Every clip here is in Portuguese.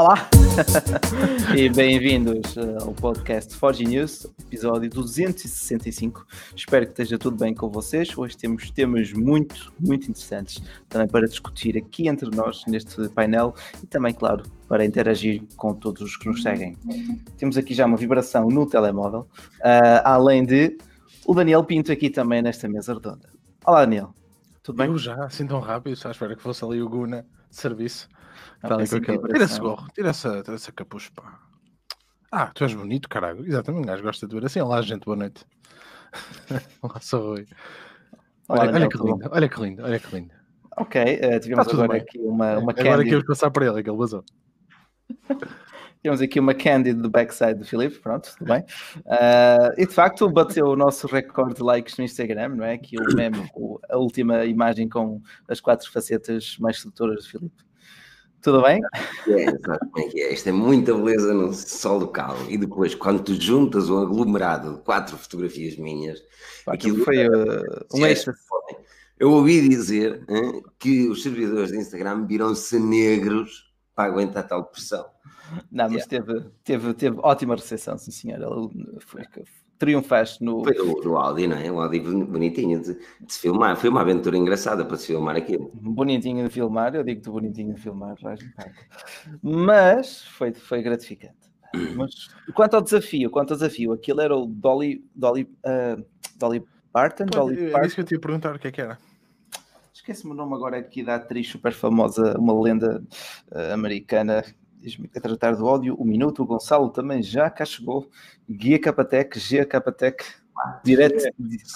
Olá e bem-vindos eh, ao podcast Forge News, episódio 265. Espero que esteja tudo bem com vocês. Hoje temos temas muito, muito interessantes também para discutir aqui entre nós neste painel e também, claro, para interagir com todos os que nos seguem. Temos aqui já uma vibração no telemóvel, uh, além de o Daniel Pinto aqui também nesta mesa redonda. Olá, Daniel. Tudo bem? Eu já, assim tão rápido, só espero que fosse ali o Guna de serviço. Tá ali com aquele... Tira esse gorro, tira essa, tira essa capucha, pá. Ah, tu és bonito, caralho. Exatamente, um gajo gosta de ver assim. Olá, gente, boa noite. Olá, sou Rui. Olha, olha, olha que lindo, olha que lindo, olha que lindo. Ok, uh, tivemos tá agora bem. aqui uma, uma Agora candy... aqui passar para ele, aquele vazou. Temos aqui uma candy do backside do Filipe, pronto, tudo bem. Uh, e de facto bateu o nosso recorde de likes no Instagram, não é? Que o meme, a última imagem com as quatro facetas mais sedutoras do Filipe. Tudo bem? É, como é que é? Isto é muita beleza no sol local. E depois, quando tu juntas um aglomerado de quatro fotografias minhas, Pá, aquilo foi uh, um extra. Eu ouvi dizer hein, que os servidores de Instagram viram-se negros para aguentar tal pressão. Não, mas yeah. teve, teve, teve ótima recepção, sim senhor. Foi, triunfaste no. Foi no Audi, não é? O Audi bonitinho de, de, se filmar. Foi uma aventura engraçada para se filmar aquilo. Bonitinho de filmar, eu digo-te bonitinho de filmar, mas foi, foi gratificante. Mas quanto ao desafio, quanto ao desafio, aquilo era o Dolly, Dolly, uh, Dolly Parton? Pô, Dolly é isso que eu te ia perguntar o que é que era. Esquece-me o nome agora aqui da atriz super famosa, uma lenda uh, americana diz-me a tratar do ódio, o minuto, o Gonçalo também já cá chegou, Guia Capatec, G Capatec, direto.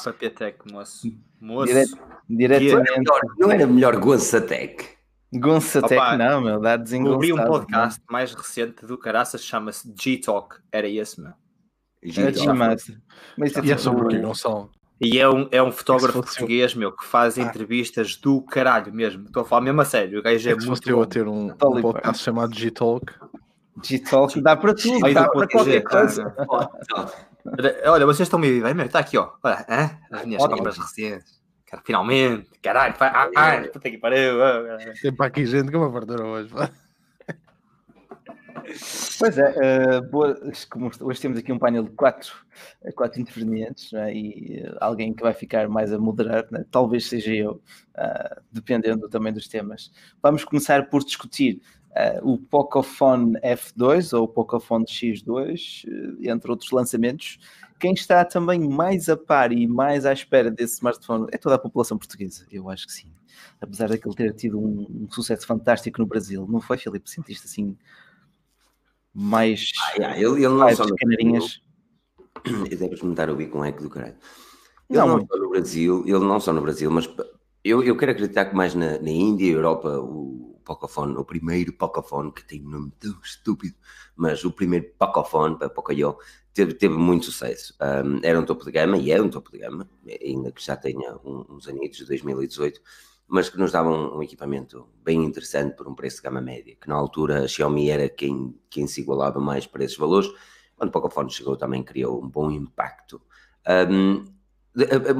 Capatec, moço. moço. Direto, diretamente. Não era melhor Gonçatec? Gonçatec, não, meu, dá desengonçado. Ouvi um podcast não. mais recente do Caraças, chama-se G-Talk, era esse, meu. G-Talk. Mas, e é sobre o que, Gonçalo? E é um, é um fotógrafo português, meu, que faz ah. entrevistas do caralho mesmo. Estou a falar mesmo a sério. O gajo é, é muito. eu a ter um, um podcast chamado G-Talk. G-Talk dá para tudo, dá para qualquer coisa. Olha, vocês estão me bem, está aqui, ó. Olha, hein? as minhas compras recentes. Cara, finalmente, caralho, ai, ai, puta que pariu. Tem para aqui gente que é uma verdura hoje, pá. Pois é, uh, boa, hoje temos aqui um painel de quatro, quatro intervenientes é? e uh, alguém que vai ficar mais a moderar, né? talvez seja eu, uh, dependendo também dos temas. Vamos começar por discutir o Pocophone F2 ou o Pocophone X2, entre outros lançamentos. Quem está também mais a par e mais à espera desse smartphone é toda a população portuguesa, eu acho que sim. Apesar daquele ter tido um, um sucesso fantástico no Brasil, não foi, Filipe? Sentiste assim mais. Ah, yeah, ele, ele não só canarinhas. Eu devo experimentar ouvir com um eco do caralho. Ele não, não só no Brasil, ele não só no Brasil, mas eu, eu quero acreditar que mais na, na Índia e Europa o Pocophone, o primeiro Pocophone, que tem um nome tão estúpido, mas o primeiro Pocophone, para Pocoyo, teve, teve muito sucesso. Um, era um topo de gama, e é um topo de gama, ainda que já tenha uns aninhos, de 2018 mas que nos davam um, equipamento bem interessante por um preço de gama média, que na altura a Xiaomi era quem, quem se igualava mais para esses valores. Quando o Pocophone chegou também criou um bom impacto. Um,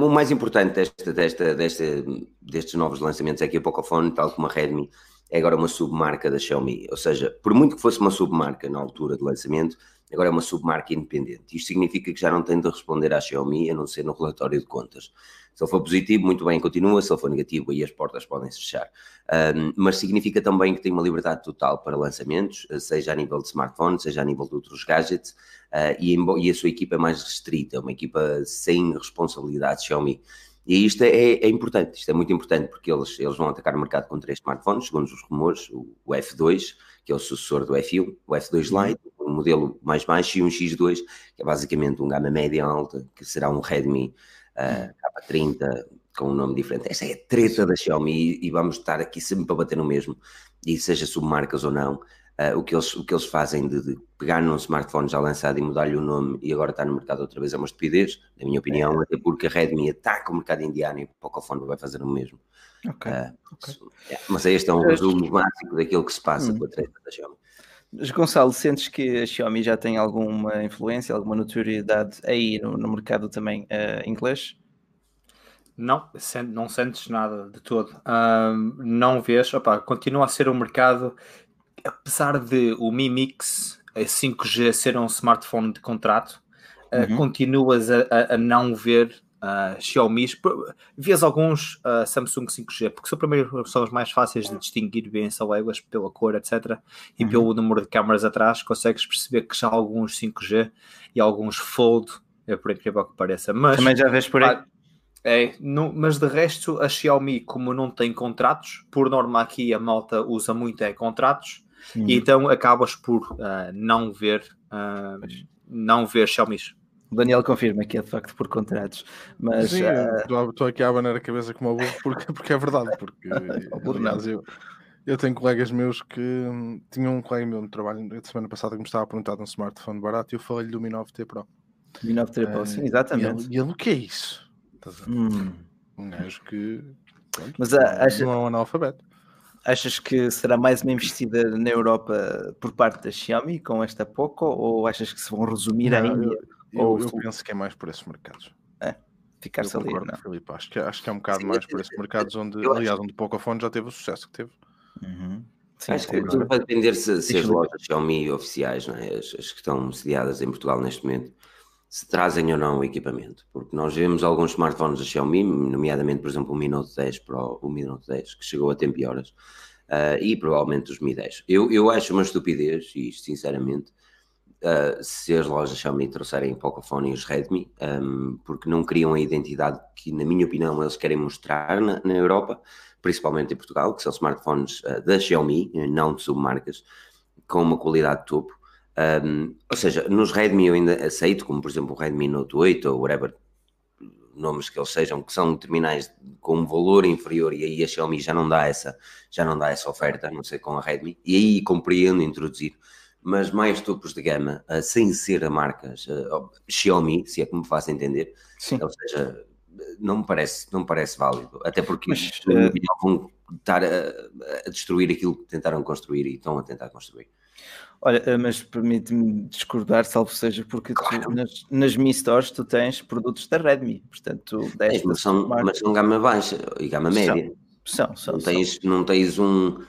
o mais importante desta, desta, desta, destes novos lançamentos é que a Pocophone, tal como a Redmi, é agora uma submarca da Xiaomi. Ou seja, por muito que fosse uma submarca na altura do lançamento, agora é uma submarca independente. Isto significa que já não tem de responder à Xiaomi, a não ser no relatório de contas. Se ele for positivo, muito bem, continua. Se ele for negativo, aí as portas podem se fechar. Um, mas significa também que tem uma liberdade total para lançamentos, seja a nível de smartphone, seja a nível de outros gadgets, uh, e, e, a sua equipa é mais restrita, uma equipa sem responsabilidade Xiaomi. E isto é, é, importante, isto é muito importante, porque eles, eles vão atacar o mercado com três smartphones, segundo os rumores, o, o F2, que é o sucessor do F1, o F2 uhum. Lite, um modelo mais baixo, e um X2, que é basicamente um gama média alta, que será um Redmi uh, K30 com um nome diferente. Essa é a treta da Xiaomi e vamos estar aqui sempre para bater no mesmo, e seja submarcas ou não. Uh, o, que eles, o que eles fazem de, de pegar num smartphone já lançado e mudar-lhe o nome e agora está no mercado outra vez é uma estupidez, na minha opinião, é. até porque a Redmi ataca o mercado indiano e o Pocophone vai fazer o mesmo. Okay. Uh, okay. É, mas este é um resumo básico daquilo que se passa hum. com a treta da Xiaomi. Mas Gonçalo, sentes que a Xiaomi já tem alguma influência, alguma notoriedade aí no, no mercado também uh, inglês? Não, não sentes nada de todo. não vês, opa, continua a ser um mercado apesar de o Mi Mix 5G ser um smartphone de contrato, uhum. continuas a, a, não ver uh, Xiaomi, vês alguns uh, Samsung 5G, porque são, primeiro, são os mais fáceis de distinguir bem essa léguas pela cor, etc. E uhum. pelo número de câmaras atrás, consegues perceber que já há alguns 5G e alguns Fold, é por incrível que pareça. Mas, Também já vês por aí. É, não, mas de resto, a Xiaomi, como não tem contratos, por norma aqui a malta usa muito é contratos, uhum. e então acabas por uh, não ver uh, não ver Xiaomi. O Daniel confirma que é de facto por contratos. Mas Sim, uh... estou aqui a abanar a cabeça como a burro porque, porque é verdade. Porque, aliás, eu, eu tenho colegas meus que hum, tinham um colega meu no trabalho da semana passada que me estava a perguntar de um smartphone barato e eu falei-lhe do Mi 9T Pro. Mi 9T Pro, uh, sim, exatamente. E ele, o que é isso? Hum. Um gajo que pronto, Mas, não, acha... não é um analfabeto. Achas que será mais uma investida na Europa por parte da Xiaomi com esta Poco ou achas que se vão resumir não, ainda? Eu, Ou eu, penso que é mais por esses mercados. É, ficar-se ali. Não? Filipe, acho, que, acho que é um bocado Sim, mais por esses mercados onde, aliás, acho... onde o Pocophone já teve o sucesso que teve. Uhum. Sim, acho que tudo vai depender se, se as lojas Xiaomi oficiais, não é? as, as, que estão sediadas em Portugal neste momento, se trazem ou não o equipamento. Porque nós vemos alguns smartphones da Xiaomi, nomeadamente, por exemplo, o Mi Note 10 Pro, o Mi Note 10, que chegou a tempo e horas, uh, e provavelmente os Mi 10. Eu, eu acho uma estupidez, e isto sinceramente, uh, se as lojas Xiaomi trouxerem o Pocophone e os Redmi, um, porque não criam a identidade que, na minha opinião, eles querem mostrar na, na Europa, principalmente em Portugal, que são smartphones uh, da Xiaomi, não de submarcas, com uma qualidade de topo. Um, ou seja, nos Redmi eu ainda aceito, como por exemplo o Redmi Note 8 ou whatever nomes que eles sejam, que são terminais com um valor inferior e aí a Xiaomi já não dá essa, já não dá essa oferta, não sei com a Redmi, e aí compreendo introduzir mas mais topos de gama, uh, sem ser a marcas uh, Xiaomi, se é que me faço entender. Sim. Ou seja, não me parece, não me parece válido, até porque mas, uh, vão estar a, a, destruir aquilo que tentaram construir e estão a tentar construir. Olha, mas permite-me discordar, salvo seja, porque claro. tu, nas, nas Mi Stores tu tens produtos da Redmi, portanto, é, mas, são, mas são gama baixa e gama média. São, são, não, tens, não tens um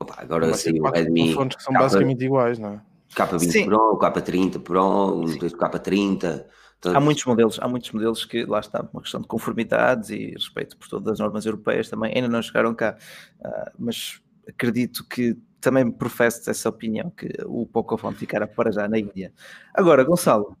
Opa, agora sim, o Redmi. Fones que são K, basicamente iguais, não é? K20 sim. Pro, K30 Pro, K30. Todos. Há muitos modelos, há muitos modelos que lá está uma questão de conformidades e respeito por todas as normas europeias também ainda não chegaram cá, uh, mas acredito que também professo essa opinião que o Pocophone ficará para já na Índia. Agora, Gonçalo,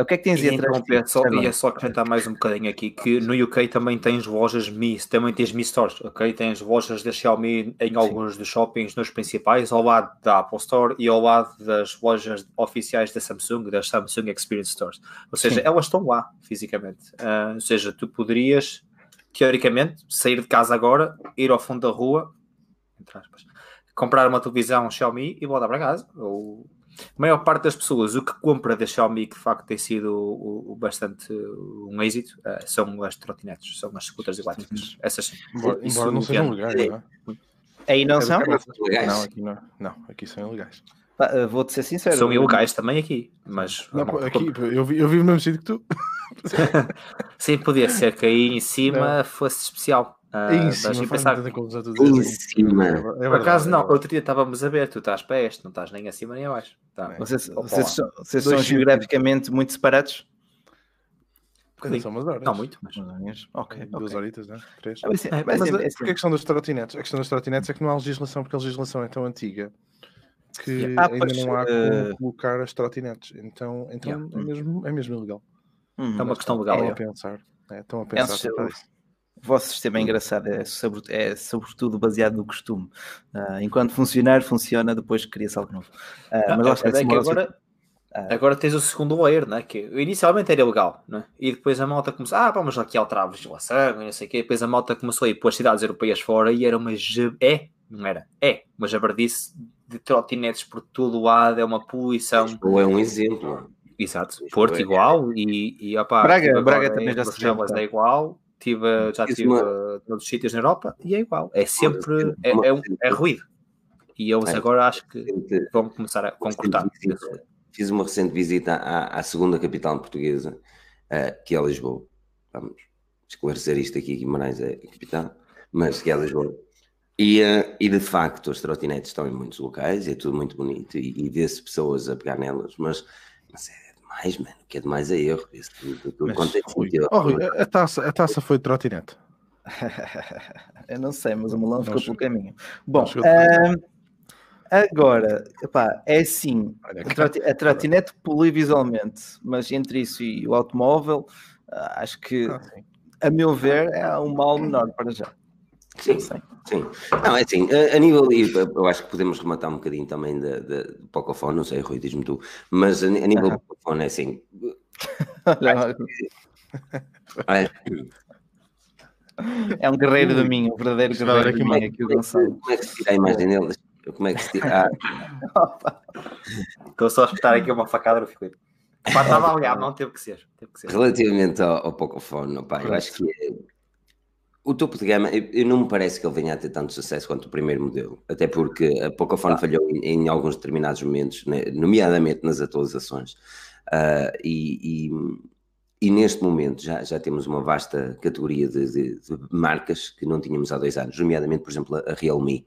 o que é que tens aí atrás? É só, e é só acrescentar mais um bocadinho aqui que no UK também tens lojas Mi, também tens Mi Stores, ok? Tens lojas da Xiaomi em alguns Sim. dos shoppings nos principais, ao lado da Apple Store e ao lado das lojas oficiais da Samsung, das Samsung Experience Stores. Ou seja, Sim. elas estão lá fisicamente. Uh, ou seja, tu poderias, teoricamente, sair de casa agora, ir ao fundo da rua, aspas, comprar uma televisão Xiaomi e voltar para casa. Ou a maior parte das pessoas, o que compra da Xiaomi, que de facto tem sido o, o bastante um êxito, uh, são as trotinetes, são as scooters elétricas. Essas embora, embora não sejam legais, não é? Aí não é são? Não, aqui não. Não, aqui são ilegais. Ah, Vou-te ser sincero. São ilegais também aqui, mas. Não, aqui, eu, vi, eu vivo no mesmo sítio que tu. Sim, podia ser que aí em cima não. fosse especial. Uh, em cima, em cima. É Por acaso não, outro dia estávamos a ver, tu estás para este, não estás nem acima nem abaixo. Tá. Vocês, vocês, são, vocês são geograficamente muito separados? São umas horas. Não muito, mas. Ok. Duas okay. horitas, né? Três. É, mas, é, mas, mas é, é, porque a questão das trotinetes? A questão das trotinetes é que não há legislação, porque a legislação é tão antiga que ah, ainda não há uh... como colocar as trotinetes. Então, então yeah. é, mesmo, é mesmo ilegal. Hum, é uma questão legal. Estão a pensar. É, estão a pensar. É, o vosso sistema é engraçado, é, sobre, é sobretudo baseado no costume. Uh, enquanto funcionar, funciona, depois cria-se algo novo. Uh, mas é, é que agora, uh, agora tens o segundo layer, né? que inicialmente era ilegal, né? e depois a malta começou, ah, vamos aqui alterar a legislação, e não sei o quê, depois a malta começou a ir pelas cidades europeias fora e era uma... É, não era, é, uma jabardice de trotinetes por todo o lado, é uma poluição. Ou é um exemplo. Exato, Porto é. igual e, e opa, Braga, Braga também já se é igual tive, já estive uma... noutros sítios na Europa e é igual. É sempre é, é, um, é ruído. E eles é, agora acho que vão começar a concordar. Fiz uma recente visita à, à segunda capital portuguesa, uh, que é Lisboa. Vamos esclarecer isto aqui, Guimarães é a capital, mas que é Lisboa. E, uh, e de facto, as trotinetes estão em muitos locais, é tudo muito bonito e, e vê-se pessoas a pegar nelas, mas, mas é demais, mano, o que é demais é erro. Isso, tudo, tudo mas, Rui, oh, Rui, a, taça, a taça foi de trotinete. Eu não sei, mas o melão ficou pelo caminho. Bom, uh, agora, epá, é assim, a trotinete polui visualmente, mas entre isso e o automóvel, uh, acho que, ah, a meu ver, é um mal menor para já. Sim, sim. Não, é assim, a, a, nível, eu acho que podemos rematar um bocadinho também de, de, de Pocophone, não sei, Rui, diz-me tu, mas a, a nível do Pocophone é assim. é, é um guerreiro do minho, um verdadeiro guerreiro do minho, aqui o Gonçalo. Como é que se tira a imagem dele? Como é que se tira? Ah. Estou só a espetar aqui uma facada no Filipe. Estava a não teve que ser. Teve que ser. Relativamente ao, ao Pocophone, opa, eu acho que é, o topo de gama, eu, eu, não me parece que ele venha a ter tanto sucesso quanto o primeiro modelo, até porque a Pocophone ah. falhou em, em, alguns determinados momentos, né, nomeadamente nas atualizações. Uh, e, e, e, neste momento já, já temos uma vasta categoria de, de, de, marcas que não tínhamos há dois anos, nomeadamente, por exemplo, a Realme.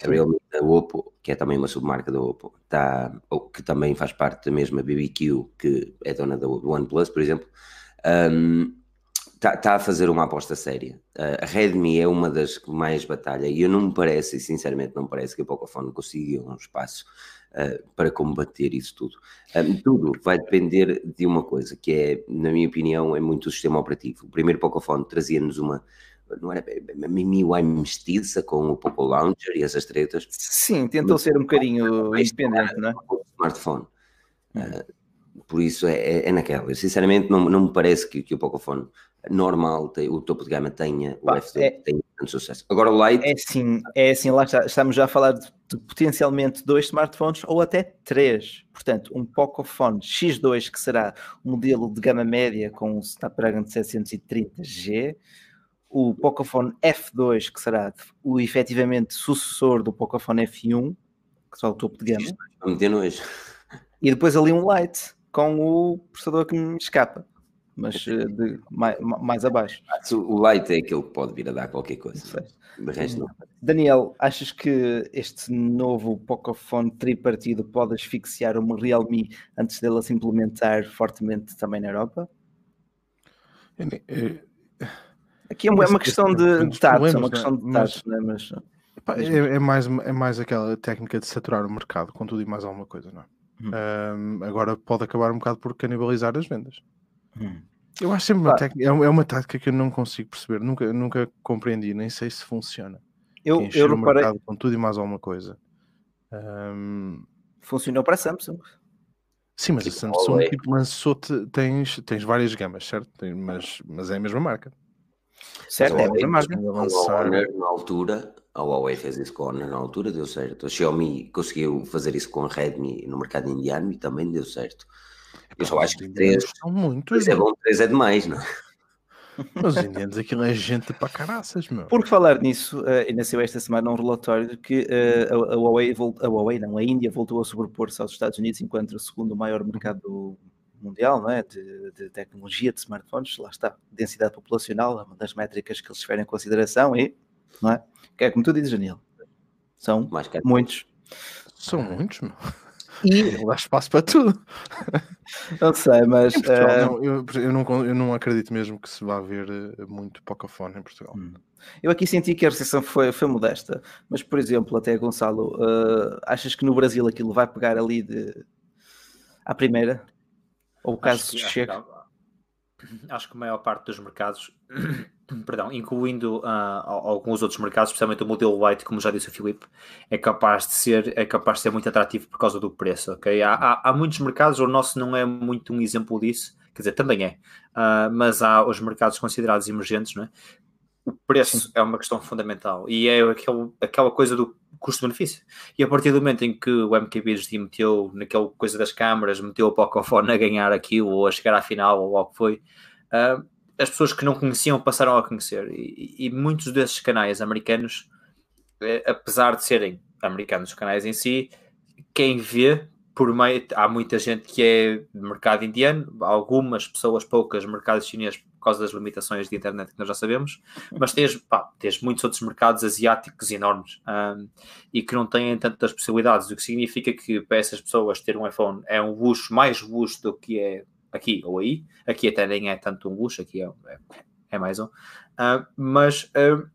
A Realme da Oppo, que é também uma submarca da Oppo, tá, que também faz parte da mesma BBQ, que é dona do OnePlus, por exemplo. Um, está tá a fazer uma aposta séria. Uh, a Redmi é uma das que mais batalha e eu não me parece, sinceramente, não me parece que a Pocophone consiga um espaço uh, para combater isso tudo. Um, tudo vai depender de uma coisa, que é, na minha opinião, é muito o sistema operativo. O primeiro Pocophone trazia-nos uma não era uma MIUI mestiça com o Poco Launcher e essas tretas. Sim, tentou ser um bocadinho independente, não é? Smartphone. Uh, por isso é, é, é, naquela. Eu, sinceramente, não, não me parece que, que o Pocophone normal, o topo de gama tenha o F2 é, tenha tanto sucesso. Agora o Lite... É sim, é assim, lá está, estamos já a falar de, de, potencialmente dois smartphones ou até três. Portanto, um Pocophone X2 que será o modelo de gama média com o Snapdragon 730G, o Pocophone F2 que será o efetivamente sucessor do Pocophone F1, que será o topo de gama. E depois ali um Lite com o processador que me escapa mas eh, de, mais, mais abaixo. O light é aquele que pode vir a dar qualquer coisa. De resto, não. Daniel, achas que este novo Pocophone tripartido pode asfixiar uma Realme antes dela se implementar fortemente também na Europa? Aqui é uma, é uma questão de, de tato, é uma questão de né? mas, é, é, mais, é mais aquela técnica de saturar o mercado com tudo e mais alguma coisa, não é? Hum. Um, agora pode acabar um bocado por canibalizar as vendas. Hum. Eu acho sempre uma técnica, é, uma tática que eu não consigo perceber, nunca, nunca compreendi, nem sei se funciona. Eu, eu reparei... com tudo e mais alguma coisa. Um... Funcionou para a Samsung. Sim, mas tipo, a Samsung tipo, lançou-te, tens, tens várias gamas, certo? mas, mas é a mesma marca. Certo, é a mesma marca. Lançar... na altura, a Huawei fez isso com a Honor na altura, deu certo. A Xiaomi conseguiu fazer isso com a Redmi no mercado indiano e também deu certo. Eu só acho que três são muito. Três é bom, três é demais, não é? Mas os indianos, aquilo é gente para caraças, meu. Por falar nisso, uh, ainda saiu esta semana um relatório de que uh, a, a, Huawei, a Huawei, não, a Índia voltou a sobrepor-se aos Estados Unidos enquanto o segundo maior mercado mundial não é? de, de, tecnologia, de smartphones. Lá está, densidade populacional, é uma das métricas que eles tiverem em consideração e, não é? Que é como tu dizes, Daniel, são muitos. São muitos, meu. E dá espaço para tudo. Não sei, mas. Portugal, uh... não, eu, eu, não, eu não acredito mesmo que se vá ver eh, muito Pocophone em Portugal. Hum. Eu aqui senti que a recepção foi, foi modesta, mas por exemplo, até Gonçalo, uh, achas que no Brasil aquilo vai pegar ali de à primeira? Ou o caso que, chega? Acho que a maior parte dos mercados perdão, incluindo uh, alguns outros mercados, especialmente o modelo White, como já disse o Filipe, é capaz de ser, é capaz de ser muito atrativo por causa do preço, ok? Há, há, há muitos mercados, o nosso não é muito um exemplo disso, quer dizer, também é, uh, mas há os mercados considerados emergentes, não é? O preço é uma questão fundamental e é aquele, aquela coisa do custo-benefício. E a partir do momento em que o MKBHD meteu naquela coisa das câmaras, meteu o Pocophone a ganhar aquilo, ou a chegar à final, ou o que foi, uh, as pessoas que não conheciam passaram a conhecer. E, e muitos desses canais americanos, eh, apesar de serem americanos os canais em si, quem vê por meio, há muita gente que é mercado indiano, algumas pessoas, poucas, mercado chinês por causa das limitações de internet que nós já sabemos, mas tens, pá, tens muitos outros mercados asiáticos enormes um, e que não têm tantas possibilidades, o que significa que para essas pessoas ter um iPhone é um luxo, mais luxo do que é aqui ou aí. Aqui até nem é tanto um luxo, aqui é, é, é mais um. Uh, mas uh,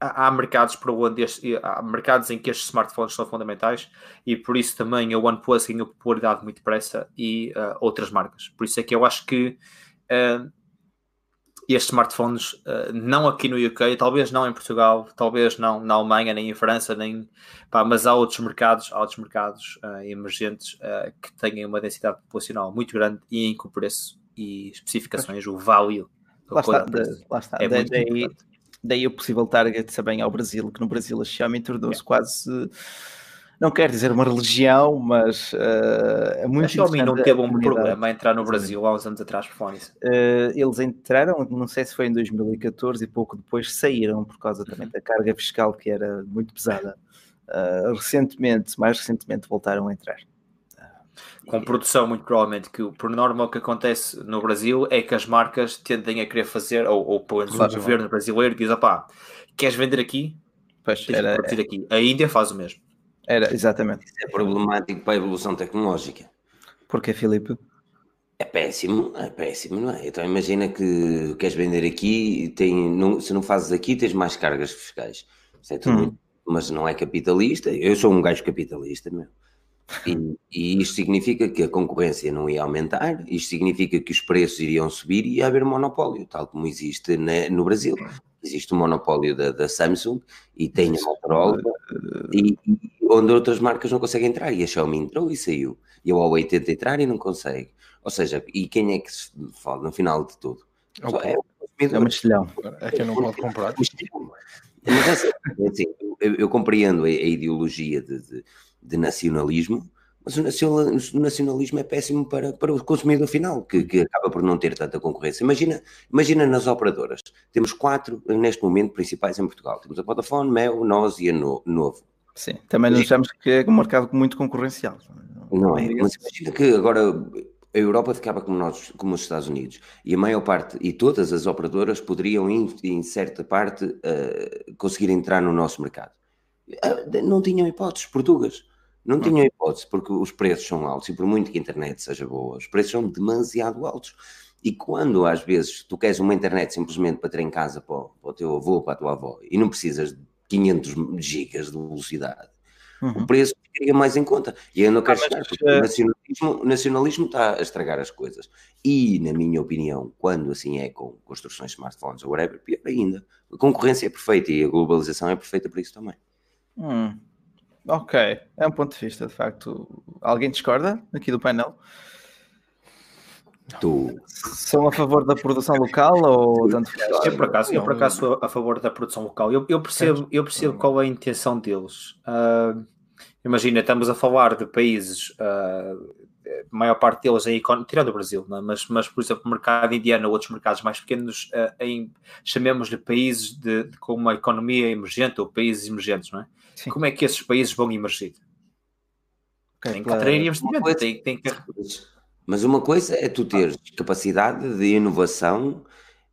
há mercados para onde este, há mercados em que estes smartphones são fundamentais e por isso também a OnePlus ganhou popularidade muito depressa e uh, outras marcas. Por isso é que eu acho que uh, estes smartphones, uh, não aqui no UK, talvez não em Portugal, talvez não na Alemanha, nem em França, nem pá, mas há outros mercados, há outros mercados emergentes que têm uma densidade populacional muito grande e em que o preço e especificações, o value Lá está, de, lá está. É muito daí, daí o possível target também ao Brasil, que no Brasil a Xiaomi tornou-se quase não quero dizer uma religião, mas uh, é muito A Xiaomi não teve um problema a entrar no Brasil há uns anos atrás por fone. Uh, eles entraram, não sei se foi em 2014 e pouco depois saíram por causa também da carga fiscal que era muito pesada. Uh, recentemente, mais recentemente voltaram a entrar com produção muito provavelmente que por norma o que acontece no Brasil é que as marcas tendem a querer fazer ou, ou pelo menos o governo brasileiro diz, opá, queres vender aqui? Pois, era, produzir aqui. A Índia faz o mesmo. Era, exatamente. Isso é problemático para a evolução tecnológica. Porquê, Filipe? É péssimo, é péssimo, não é? Então imagina que queres vender aqui, tem, não, se não fazes aqui tens mais cargas fiscais. É hum. Mas não é capitalista, eu sou um gajo capitalista mesmo. E, e, isto significa que a concorrência não ia aumentar, isto significa que os preços iriam subir e ia haver monopólio, tal como existe na, no Brasil. Existe o um monopólio da, da, Samsung e tem a Motorola, e, e, onde outras marcas não conseguem entrar. E a Xiaomi entrou e saiu. E a Huawei tenta entrar e não consegue. Ou seja, e quem é que se fala no final de tudo? É, é, é um estilhão. É quem não pode comprar. Mas assim, assim eu, eu, compreendo a, a ideologia de, de de nacionalismo, mas o nacionalismo é péssimo para, para o consumidor final, que, que, acaba por não ter tanta concorrência. Imagina, imagina nas operadoras, temos quatro neste momento principais em Portugal. Temos a Vodafone, Mel, nós e a no, Novo. Sim, também nós achamos que é um mercado muito concorrencial. Não é, mas imagina que agora a Europa ficava como nós, como os Estados Unidos, e a maior parte, e todas as operadoras poderiam, em, em certa parte, uh, conseguir entrar no nosso mercado. Uh, não tinham hipóteses, português. Não tinham hipótese, porque os preços são altos e por muito que a internet seja boa, os preços são demasiado altos. E quando às vezes tu queres uma internet simplesmente para ter em casa para o, para o teu avô, para a tua avó, e não precisas de 500 gigas de velocidade, uhum. o preço ficaria mais em conta. E eu não quero ah, chegar, porque uh... o, nacionalismo, o nacionalismo está a estragar as coisas. E, na minha opinião, quando assim é com construções de smartphones ou whatever, pior ainda. A concorrência é perfeita e a globalização é perfeita para isso também. Hum. Ok, é um ponto de vista, de facto. Alguém discorda aqui do painel? Tu. São a favor da produção local ou tanto Eu por acaso, eu por acaso sou a favor da produção local. Eu, eu percebo, eu percebo qual é a intenção deles. Uh, imagina, estamos a falar de países, uh, a maior parte deles em tirando o Brasil, é? mas, mas por exemplo, o mercado indiano ou outros mercados mais pequenos, uh, em, chamemos-lhe países de, de, com uma economia emergente ou países emergentes, não é? Sim. Como é que esses países vão emergir? Okay, tem que atrair investimento, tem, tem que... Mas uma coisa é tu teres capacidade de inovação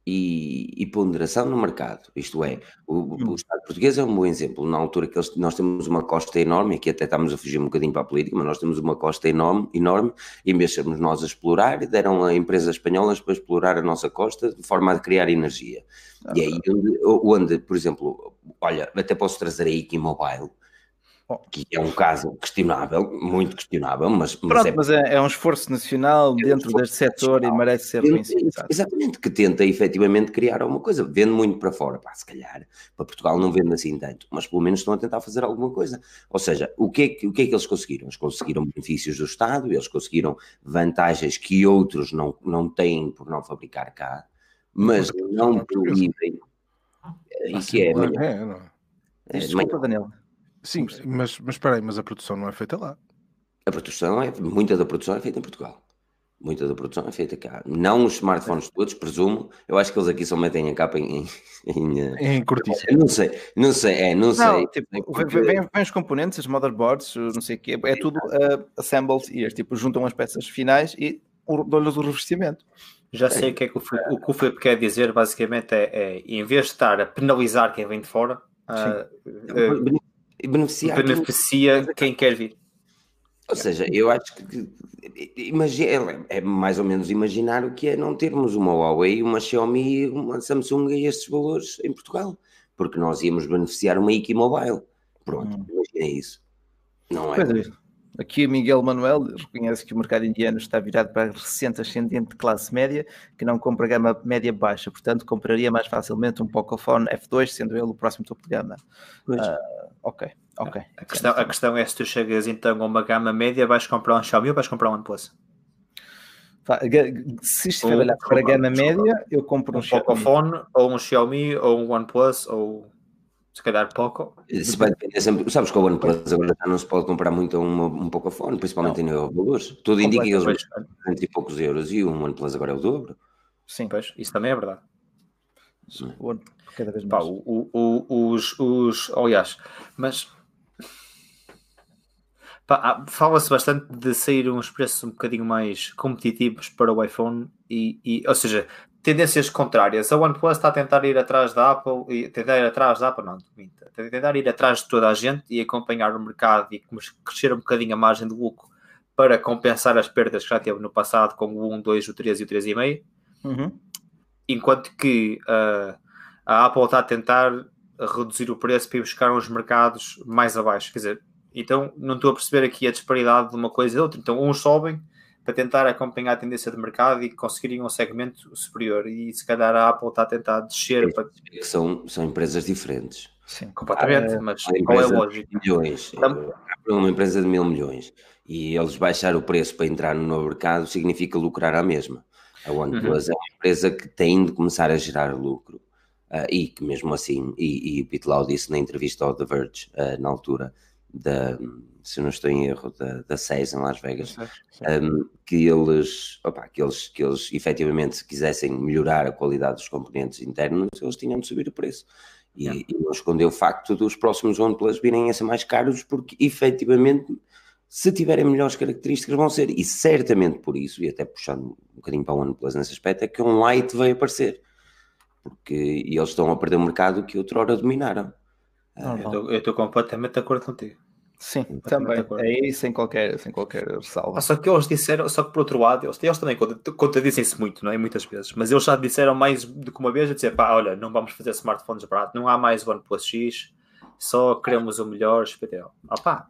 e, e, ponderação no mercado. Isto é, o, o, hum. Estado português é um bom exemplo. Na altura que eles, nós temos uma costa enorme, aqui até estamos a fugir um bocadinho para a política, mas nós temos uma costa enorme, enorme e sermos nós a explorar, deram a empresas espanholas para explorar a nossa costa de forma a criar energia. Ah, e aí, onde, onde, por exemplo, olha, até posso trazer aí aqui mobile que é um caso questionável, muito questionável, mas, Pronto, mas, é, mas é, é, um esforço nacional é dentro um deste setor e merece ser reconhecido. Exatamente, que tenta efetivamente criar alguma coisa, vende muito para fora, pá, se calhar, para Portugal não vende assim tanto, mas pelo menos estão a tentar fazer alguma coisa. Ou seja, o que é que, o que, é que eles conseguiram? Eles conseguiram benefícios do Estado, eles conseguiram vantagens que outros não, não têm por não fabricar cá, mas não proíbem. E que é, é, Desculpa, Daniel. Sim, mas, mas espera aí, mas a produção não é feita lá. A produção é, muita da produção é feita em Portugal. Muita da produção é feita cá. Não os smartphones todos, presumo. Eu acho que eles aqui só metem a capa em. Em, em cortiça. Não sei, não sei, é, não, não sei. Tipo, porque... vem, vem, os componentes, os motherboards, não sei o quê, é tudo uh, assembled e tipo, juntam as peças finais e dão-lhes o revestimento. Já sei o que é que o, o que o Filipe quer dizer, basicamente é, é, em vez de estar a penalizar quem vem de fora, uh, uh, beneficia, beneficia quem quer vir. Ou seja, eu acho que imagina, é mais ou menos imaginar o que é não termos uma Huawei, uma Xiaomi, uma Samsung a estes valores em Portugal, porque nós íamos beneficiar uma Iki Mobile. Pronto, hum. imagina isso. Não é? é. Aqui o Miguel Manuel reconhece que o mercado indiano está virado para a recente ascendente de classe média, que não compra gama média baixa, portanto compraria mais facilmente um Pocophone F2, sendo ele o próximo topo de gama. Uh, ok, ok. A questão, a questão, é se tu chegas então a uma gama média, vais comprar um Xiaomi ou vais comprar um OnePlus? Se estiver um, olhar para a gama média, eu compro um, um Pocophone ou um Xiaomi ou um OnePlus ou se calhar pouco. Se vai depender sempre. Sabes que o OnePlus agora já não se pode comprar muito um, um pouco a fone, principalmente não. em valores. Tudo indica que eles vão e poucos euros e o OnePlus agora é o dobro. Sim, pois, isso também é verdade. Cada vez mais. Pá, o, o, os, os. Aliás, mas. Fala-se bastante de sair uns preços um bocadinho mais competitivos para o iPhone, e, e, ou seja, tendências contrárias. A OnePlus está a tentar ir atrás da Apple e tentar ir atrás da Apple, não, minta. Tentar ir atrás de toda a gente e acompanhar o mercado e crescer um bocadinho a margem de lucro para compensar as perdas que já teve no passado com o 1, 2, o 3 e o 3,5. Uhum. Enquanto que uh, a Apple está a tentar reduzir o preço para ir buscar uns mercados mais abaixo. Quer dizer, então não estou a perceber aqui a disparidade de uma coisa e outra. Então uns sobem para tentar acompanhar a tendência de mercado e conseguirem um segmento superior. E se calhar a Apple está a tentar descer. Para... São, são empresas diferentes. Sim, completamente. Ah, mas qual é a lógica? Milhões. Então, uma empresa de mil milhões e eles baixar o preço para entrar no novo mercado significa lucrar a mesma. A OnePlus uhum. é uma empresa que tem de começar a gerar lucro. Uh, e que mesmo assim, e, e o Pete Lau disse na entrevista ao The Verge, uh, na altura, da, se não estou em erro, da, da SES em Las Vegas, um, que, eles, opa, que, eles, que eles efetivamente se quisessem melhorar a qualidade dos componentes internos, eles tinham de subir o preço. E, e não escondeu o facto dos próximos OnePlus virem a ser mais caros, porque efetivamente, se tiverem melhores características, vão ser. E certamente por isso, e até puxando um bocadinho para o OnePlus nesse aspecto, é que um Lite veio aparecer. Porque eles estão a perder o mercado que outrora dominaram. eu estou completamente de acordo contigo. Sim, também. Aí sem qualquer, sem qualquer ressalva. Ah, só que eles disseram, só que por outro lado, eles, eles também contradizem-se muito, não é? Muitas vezes, mas eles já disseram mais do que uma vez a dizer, pá, olha, não vamos fazer smartphones baratos, não há mais OnePlus X, só queremos o melhor XPTO. Ah pá,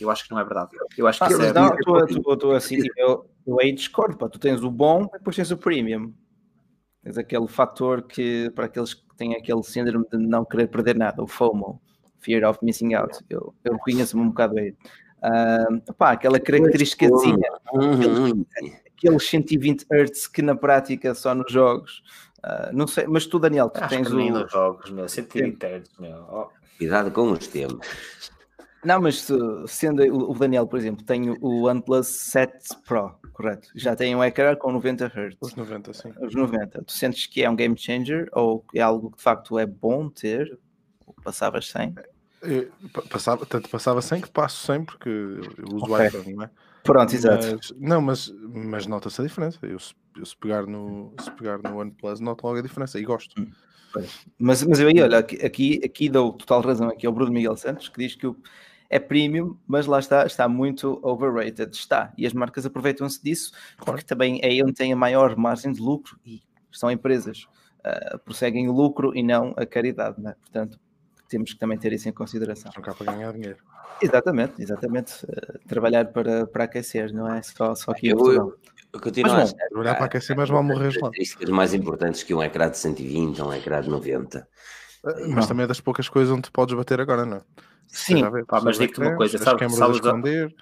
eu acho que não é verdade. Eu acho que ah, é... não, tu, tu, tu, assim, eu, eu aí discordo, pá, tu tens o bom e depois tens o premium. Tens aquele fator que, para aqueles que têm aquele síndrome de não querer perder nada, o FOMO Fear of Missing Out. Eu, eu reconheço-me um bocado aí. Uh, pá, aquela característicazinha, uhum. aqueles 120 Hz que na prática só nos jogos. Uh, não sei, mas tu, Daniel, tu Acho tens o. nos jogos, meu, 120 Hz, meu. Oh. Cuidado com os temas. Não, mas sendo o Daniel, por exemplo, tem o OnePlus 7 Pro, correto? Já tem um ecrã com 90 Hz. Os 90, sim. Os 90. Tu sentes que é um game changer ou é algo que de facto é bom ter? Passavas sem? passava, tanto passava 100 que passo 100 porque eu uso okay. o iPhone, não é? Pronto, exato. Mas, não, mas, mas nota-se a diferença. Eu, eu, se, pegar no, se pegar no OnePlus, noto logo a diferença e gosto. Hum, mas, mas eu aí, olha, aqui, aqui dou total razão aqui ao Bruno Miguel Santos, que diz que o, é premium, mas lá está, está muito overrated. Está. E as marcas aproveitam-se disso, porque também é onde tem a maior margem de lucro e são empresas. Uh, prosseguem o lucro e não a caridade, não é? Portanto, temos que também ter isso em consideração. Não cá para ganhar dinheiro. Exatamente, exatamente. Uh, trabalhar para, para aquecer, não é só, só aqui eu, eu, eu continuo mas, a trabalhar para aquecer, mas vão morrer lá. Características mais importantes que um ecrã de 120 ou um ecrã de 90. Eh, mas não. também é das poucas coisas onde podes bater agora, não é? Sim, pá, mas digo-te uma coisa, sabe, sabe,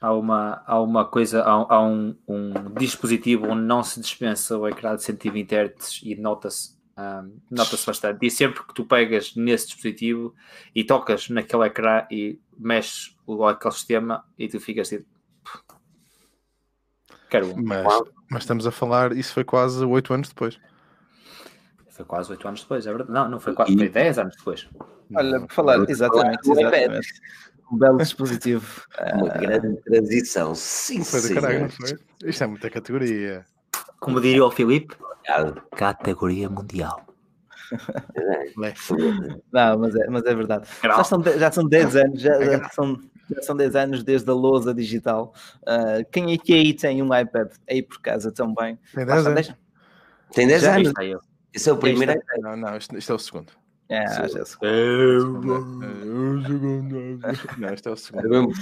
há uma, há uma coisa, há, há um, um, dispositivo onde não se dispensa o ecrã de 120 Hz e nota-se um, Nota-se bastante. E sempre que tu pegas nesse dispositivo e tocas naquele ecrã e mexes o aquele sistema e tu ficas tipo. Quero um. Mas, mas estamos a falar, isso foi quase oito anos depois. Foi quase oito anos depois, é verdade. Não, não foi quase, foi dez anos depois. Olha, por falar, exatamente, exatamente. Um belo dispositivo. Uma uh... grande transição, sim, foi sim. Caralho, não foi? Isto é muita categoria. Como diria o Filipe, categoria mundial. não, mas é, mas é verdade. Já são, já são 10 anos, já, já são, já são 10 anos desde a lousa digital. Uh, quem é que aí tem um iPad aí por casa também? Tem 10 anos. Tem 10 anos. Esse é o primeiro iPad. Não, não, isto, isto é o segundo. É, já é o segundo. Não, este é o segundo.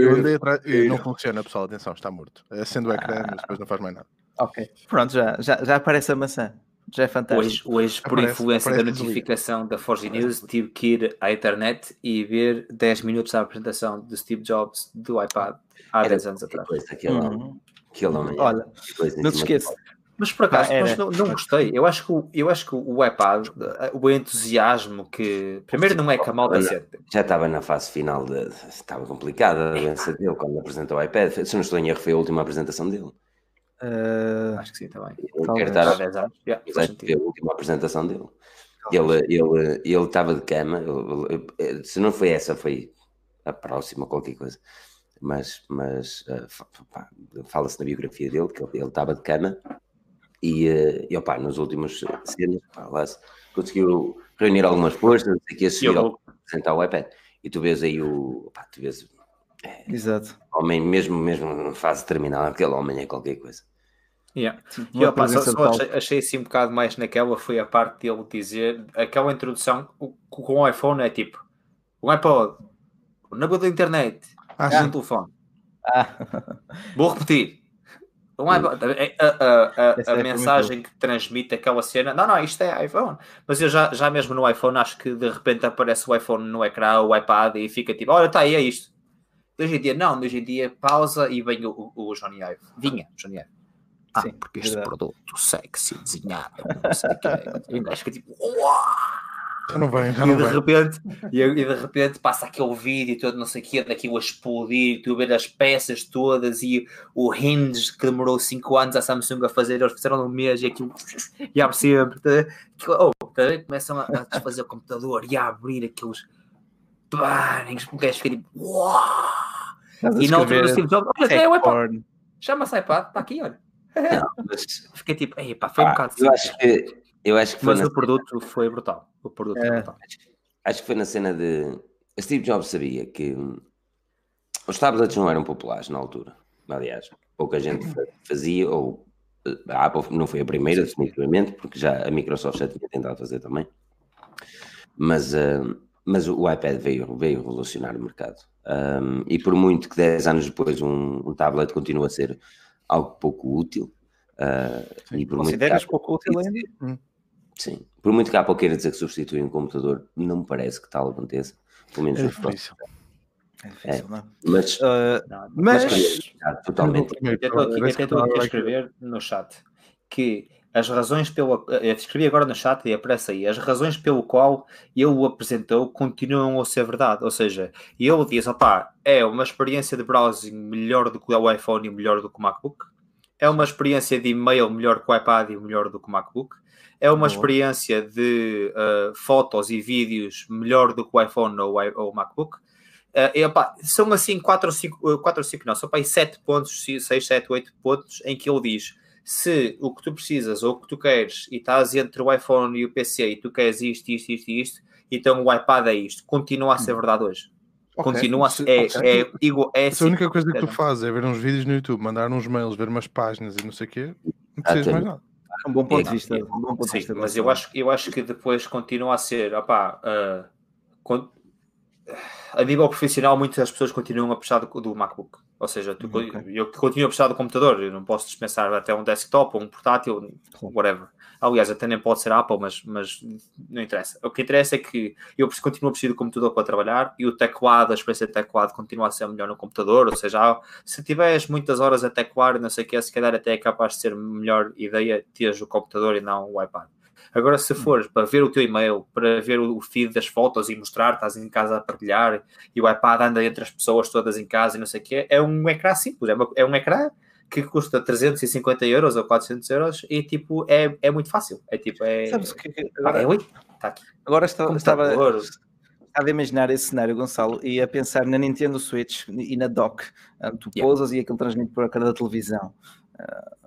Eu andei atrás. Não funciona, pessoal. Atenção, está morto. Acende o ecrã, mas depois não faz mais nada. Ok. Pronto, já, já, já aparece a maçã. Já é fantástico. Hoje, hoje por aparece, influência aparece da notificação da Forge News, tive que ir à internet e ver 10 minutos da apresentação de Steve Jobs do iPad há Era 10 anos atrás. Coisa, aquele uhum. homem Olha, não te esqueças. Mas por acaso, ah, mas não, não, gostei. Eu acho, que o, eu acho que o iPad, o entusiasmo que. Primeiro, não é que a malta Já estava na fase final, de, estava complicada a doença dele quando apresentou o iPad. Se não estou em erro, foi a última apresentação dele. Uh, acho que sim, também. Eu quero estar a ver a última apresentação dele. Ele, ele, ele estava de cama. Ele, se não foi essa, foi a próxima, qualquer coisa. Mas, mas uh, fala-se na biografia dele que ele estava de cama e, uh, e opa, nos últimos cenas pá, lá conseguiu reunir algumas forças e que subir ao, apresentar o iPad. E tu vês aí o. Opa, tu vês. É, Exato. Homem, mesmo, mesmo na fase terminal, aquele homem é qualquer coisa. Yeah. E, opa, só, só achei, achei assim um bocado mais naquela foi a parte dele dizer aquela introdução com o iPhone é tipo o iPod, o navegador da internet, ah, um telefone. Ah. Vou repetir. Um iPod, a, a, a, a é mensagem que transmite aquela cena, não, não, isto é iPhone. Mas eu já, já mesmo no iPhone acho que de repente aparece o iPhone no ecrã, o iPad e fica tipo, olha, está aí, é isto. Hoje em dia não, hoje em dia pausa e vem o, o, o Johnny Ive. Vinha, Johnny Ive. Ah, Sim, porque este verdade. produto sexy, desenhado, não sei o que. Eu acho que tipo, já não vem, já não e de vem. repente e, e, de repente passa aquele vídeo todo, não sei o que, daquilo a explodir, tu ver as peças todas e o hinge que demorou 5 anos a Samsung a fazer, eles fizeram no mês e aquilo e abre sempre. Tá? Oh, tá? Começam a, a desfazer o computador e a abrir aqueles pânicos, um gajo fica tipo! E na altura do Steve Jobs, olha, é o iPad, chama-se iPad, está aqui, olha. Não, mas... Fiquei tipo, ei, pá, foi ah, um bocado eu acho que eu acho que Mas o produto foi brutal. O produto é. foi brutal. Acho que foi na cena de. Steve Jobs sabia que os tablets não eram populares na altura. Aliás, pouca gente fazia, ou a Apple não foi a primeira, definitivamente, porque já a Microsoft já tinha tentado fazer também. Mas, uh, mas o iPad veio, veio revolucionar o mercado. Um, e por muito que 10 anos depois um, um tablet continua a ser algo pouco útil. Uh, e por Consideras muito pouco útil ainda? Sim, por muito que a Apple queira dizer que substitui um computador, não me parece que tal aconteça. Pelo menos é difícil. É difícil, não é? Mas, uh, mas, mas totalmente. Eu estou aqui, aqui a escrever no chat que as razões pelo eu escrevi agora no chat e aparece aí as razões pelo qual ele o apresentou continuam a ser verdade ou seja ele diz opá, é uma experiência de browsing melhor do que o iPhone e melhor do que o MacBook é uma experiência de e-mail melhor que o iPad e melhor do que o MacBook é uma experiência de uh, fotos e vídeos melhor do que o iPhone ou, o MacBook. Uh, e, opa, são assim 4 ou 5, 4 ou 5 não, são para aí 7 pontos, 6, 7, 8 pontos em que ele diz se o que tu precisas ou o que tu queres e estás entre o iPhone e o PC e tu queres isto, isto, isto e isto, então o iPad é isto, continua a ser hum. verdade hoje. Okay. Continua a ser. É, okay. é, igual, é assim, a única coisa que tu fazes é ver uns vídeos no YouTube, mandar uns mails, ver umas páginas e não sei o quê, não precisas mais nada. Um bom ponto de vista. Um bom ponto de vista mas eu acho, eu acho que depois continua a ser, opá, uh, con a nível profissional, muitas pessoas continuam a puxar do, do MacBook. Ou seja, tu, okay. eu continuo a precisar do computador, eu não posso dispensar até um desktop ou um portátil, whatever. Aliás, até nem pode ser Apple, mas, mas não interessa. O que interessa é que eu continuo a precisar do computador para trabalhar e o teclado, a experiência de teclado continua a ser melhor no computador. Ou seja, se tiveres muitas horas a teclar, não sei o que, se calhar até é capaz de ser melhor ideia teres o computador e não o iPad. Agora, se hum. fores para ver o teu e-mail, para ver o feed das fotos e mostrar, estás em casa a partilhar e o iPad anda entre as pessoas todas em casa e não sei o quê, é um ecrã simples, é, uma, é um ecrã que custa 350 euros ou 400 euros e tipo, é, é muito fácil. É tipo, é. Sabes que. Agora, é, tá aqui. agora está, estava, estava a imaginar esse cenário, Gonçalo, e a pensar na Nintendo Switch e na dock. Ah, tu yeah. pousas e aquilo transmite para cada televisão. Uh,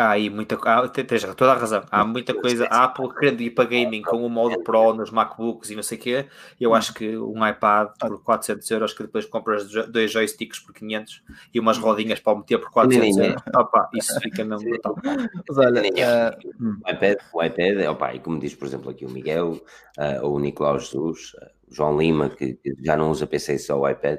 Há aí muita há, tens toda a razão. Há muita coisa. A Apple querendo ir para gaming com o modo Pro nos MacBooks e não sei o quê. Eu acho que um iPad por 400 euros que depois compras dois joysticks por 500 e umas rodinhas para meter por 400 euros. Opa, isso fica mesmo brutal. Mas olha, uh, o iPad, o iPad opa, e como diz, por exemplo, aqui o Miguel uh, ou o Nicolau Jesus, uh, o João Lima, que, que já não usa PC só o iPad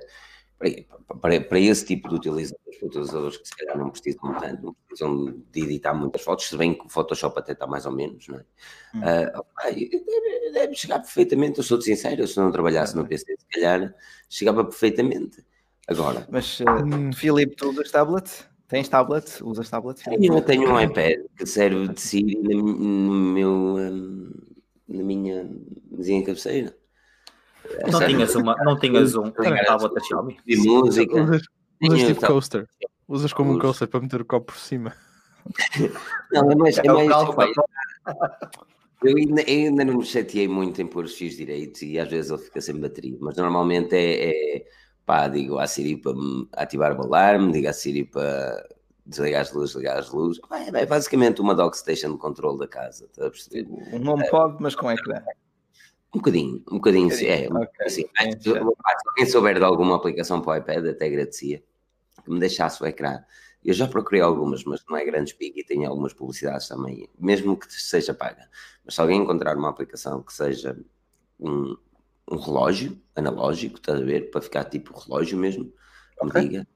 para, para esse tipo de utilizadores, utilizadores que se calhar não precisam tanto, não precisam de editar muitas fotos, se bem que o Photoshop até está mais ou menos, não é? Hum. Uh, deve, deve, chegar perfeitamente, eu sou sincero, se não trabalhasse no PC, se calhar chegava perfeitamente. Agora. Mas, uh, Filipe, tu usas tablet? Tens tablet? Usas tablet? Tenho, eu tenho um iPad que serve de Siri no meu, um, na minha mesinha cabeceira. Não tinhas, uma, não tinhas um, um tablet da Xiaomi? De música. Usas, usas tipo coaster. Usas como um coaster para meter o copo por cima. Não, é mais. É, é mais eu ainda, ainda não me chateei muito em pôr os fios direitos e às vezes ele fica sem bateria, mas normalmente é, é pá, digo à Siri para ativar o alarme, digo à Siri para desligar as luzes, ligar as luzes. É, é basicamente uma dockstation de controle da casa, está a perceber? Um HomePod, mas com ecrã. Um bocadinho, um bocadinho, um bocadinho. é. Okay. Assim, se alguém souber de alguma aplicação para o iPad, até agradecia que me deixasse o ecrã. Eu já procurei algumas, mas não é grande speak e tem algumas publicidades também, mesmo que seja paga. Mas se alguém encontrar uma aplicação que seja um, um relógio analógico, estás a ver? Para ficar tipo relógio mesmo, okay. me diga,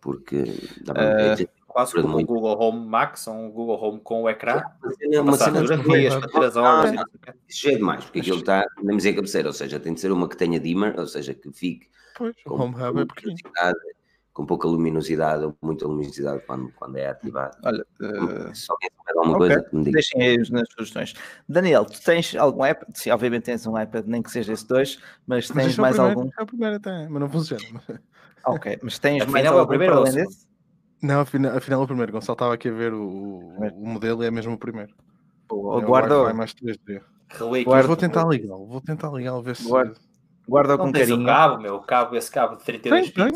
porque dá para uh, quase como muito. o Google Home Max, um Google Home com o ecrã, é uma cena fotografias, para ter as horas. Isso já é demais, porque aquilo está na mesinha cabeceira, ou seja, tem de ser uma que tenha dimmer, ou seja, que fique pois, com, home hub é com pouca luminosidade ou muita luminosidade quando, quando é ativado. Olha, uh... se alguém souber alguma okay. coisa, que me diga. Deixem aí nas sugestões. Daniel, tu tens algum iPad? Sim, obviamente tens um iPad, nem que seja esse dois, mas tens mas mais primeiro, algum? É o primeiro até, mas não funciona. Ok, mas tens mais algum é o primeiro além desse? Não, afinal, afinal é o primeiro. Gonçalo estava aqui a ver o, o modelo e é mesmo o primeiro. O, é guarda. mais 3D. Guarda, vou tentar ligar, vou tentar ligar, ver se. Guarda, guarda com carinho. o cabo, meu, o cabo, esse cabo de 32 pins,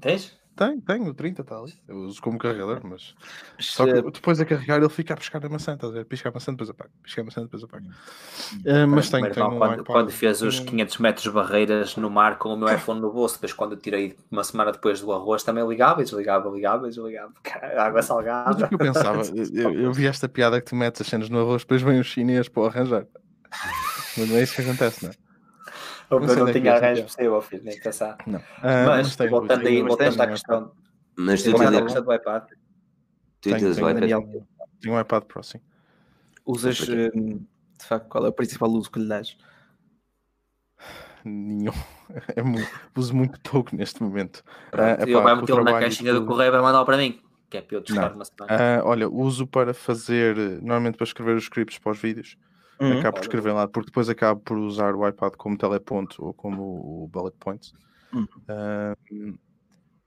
tens? Tem, tem, o 30 está ali. Eu uso como carregador, mas. Só que depois a carregar ele fica a pescar a maçã, estás a ver? Pisca a maçã, depois apaga. Pisca a maçã, depois apaga. Uh, mas tem, tem um quando, quando fez os 500 metros de barreiras no mar com o meu iPhone no bolso, depois quando eu tirei uma semana depois do arroz, também ligava e desligava, ligava e desligava. Água salgada. Mas o que eu pensava, eu, eu, vi esta piada que tu metes as cenas no arroz, depois vem os chinês para arranjar. Mas não é isso que acontece, não é? Ou não, não é tinha arranjo possível, filho, nem pensar. Não. Ah, mas, mas voltando aí, voltando à questão. Mas tu tens a questão do iPad. Tu tens o iPad. Tenho um iPad Pro, sim. Usas, hum, de facto, qual é o principal uso que lhe dás? Nenhum. É muito, uso muito pouco neste momento. Uh, eu vou meter na caixinha do correio e vai mandar para mim. Que é para eu testar uma semana. Uh, olha, uso para fazer, normalmente para escrever os scripts para os vídeos. Uhum. Acabo por escrever lá, porque depois acabo por usar o iPad como teleponto ou como o bullet points. Uhum. Uh,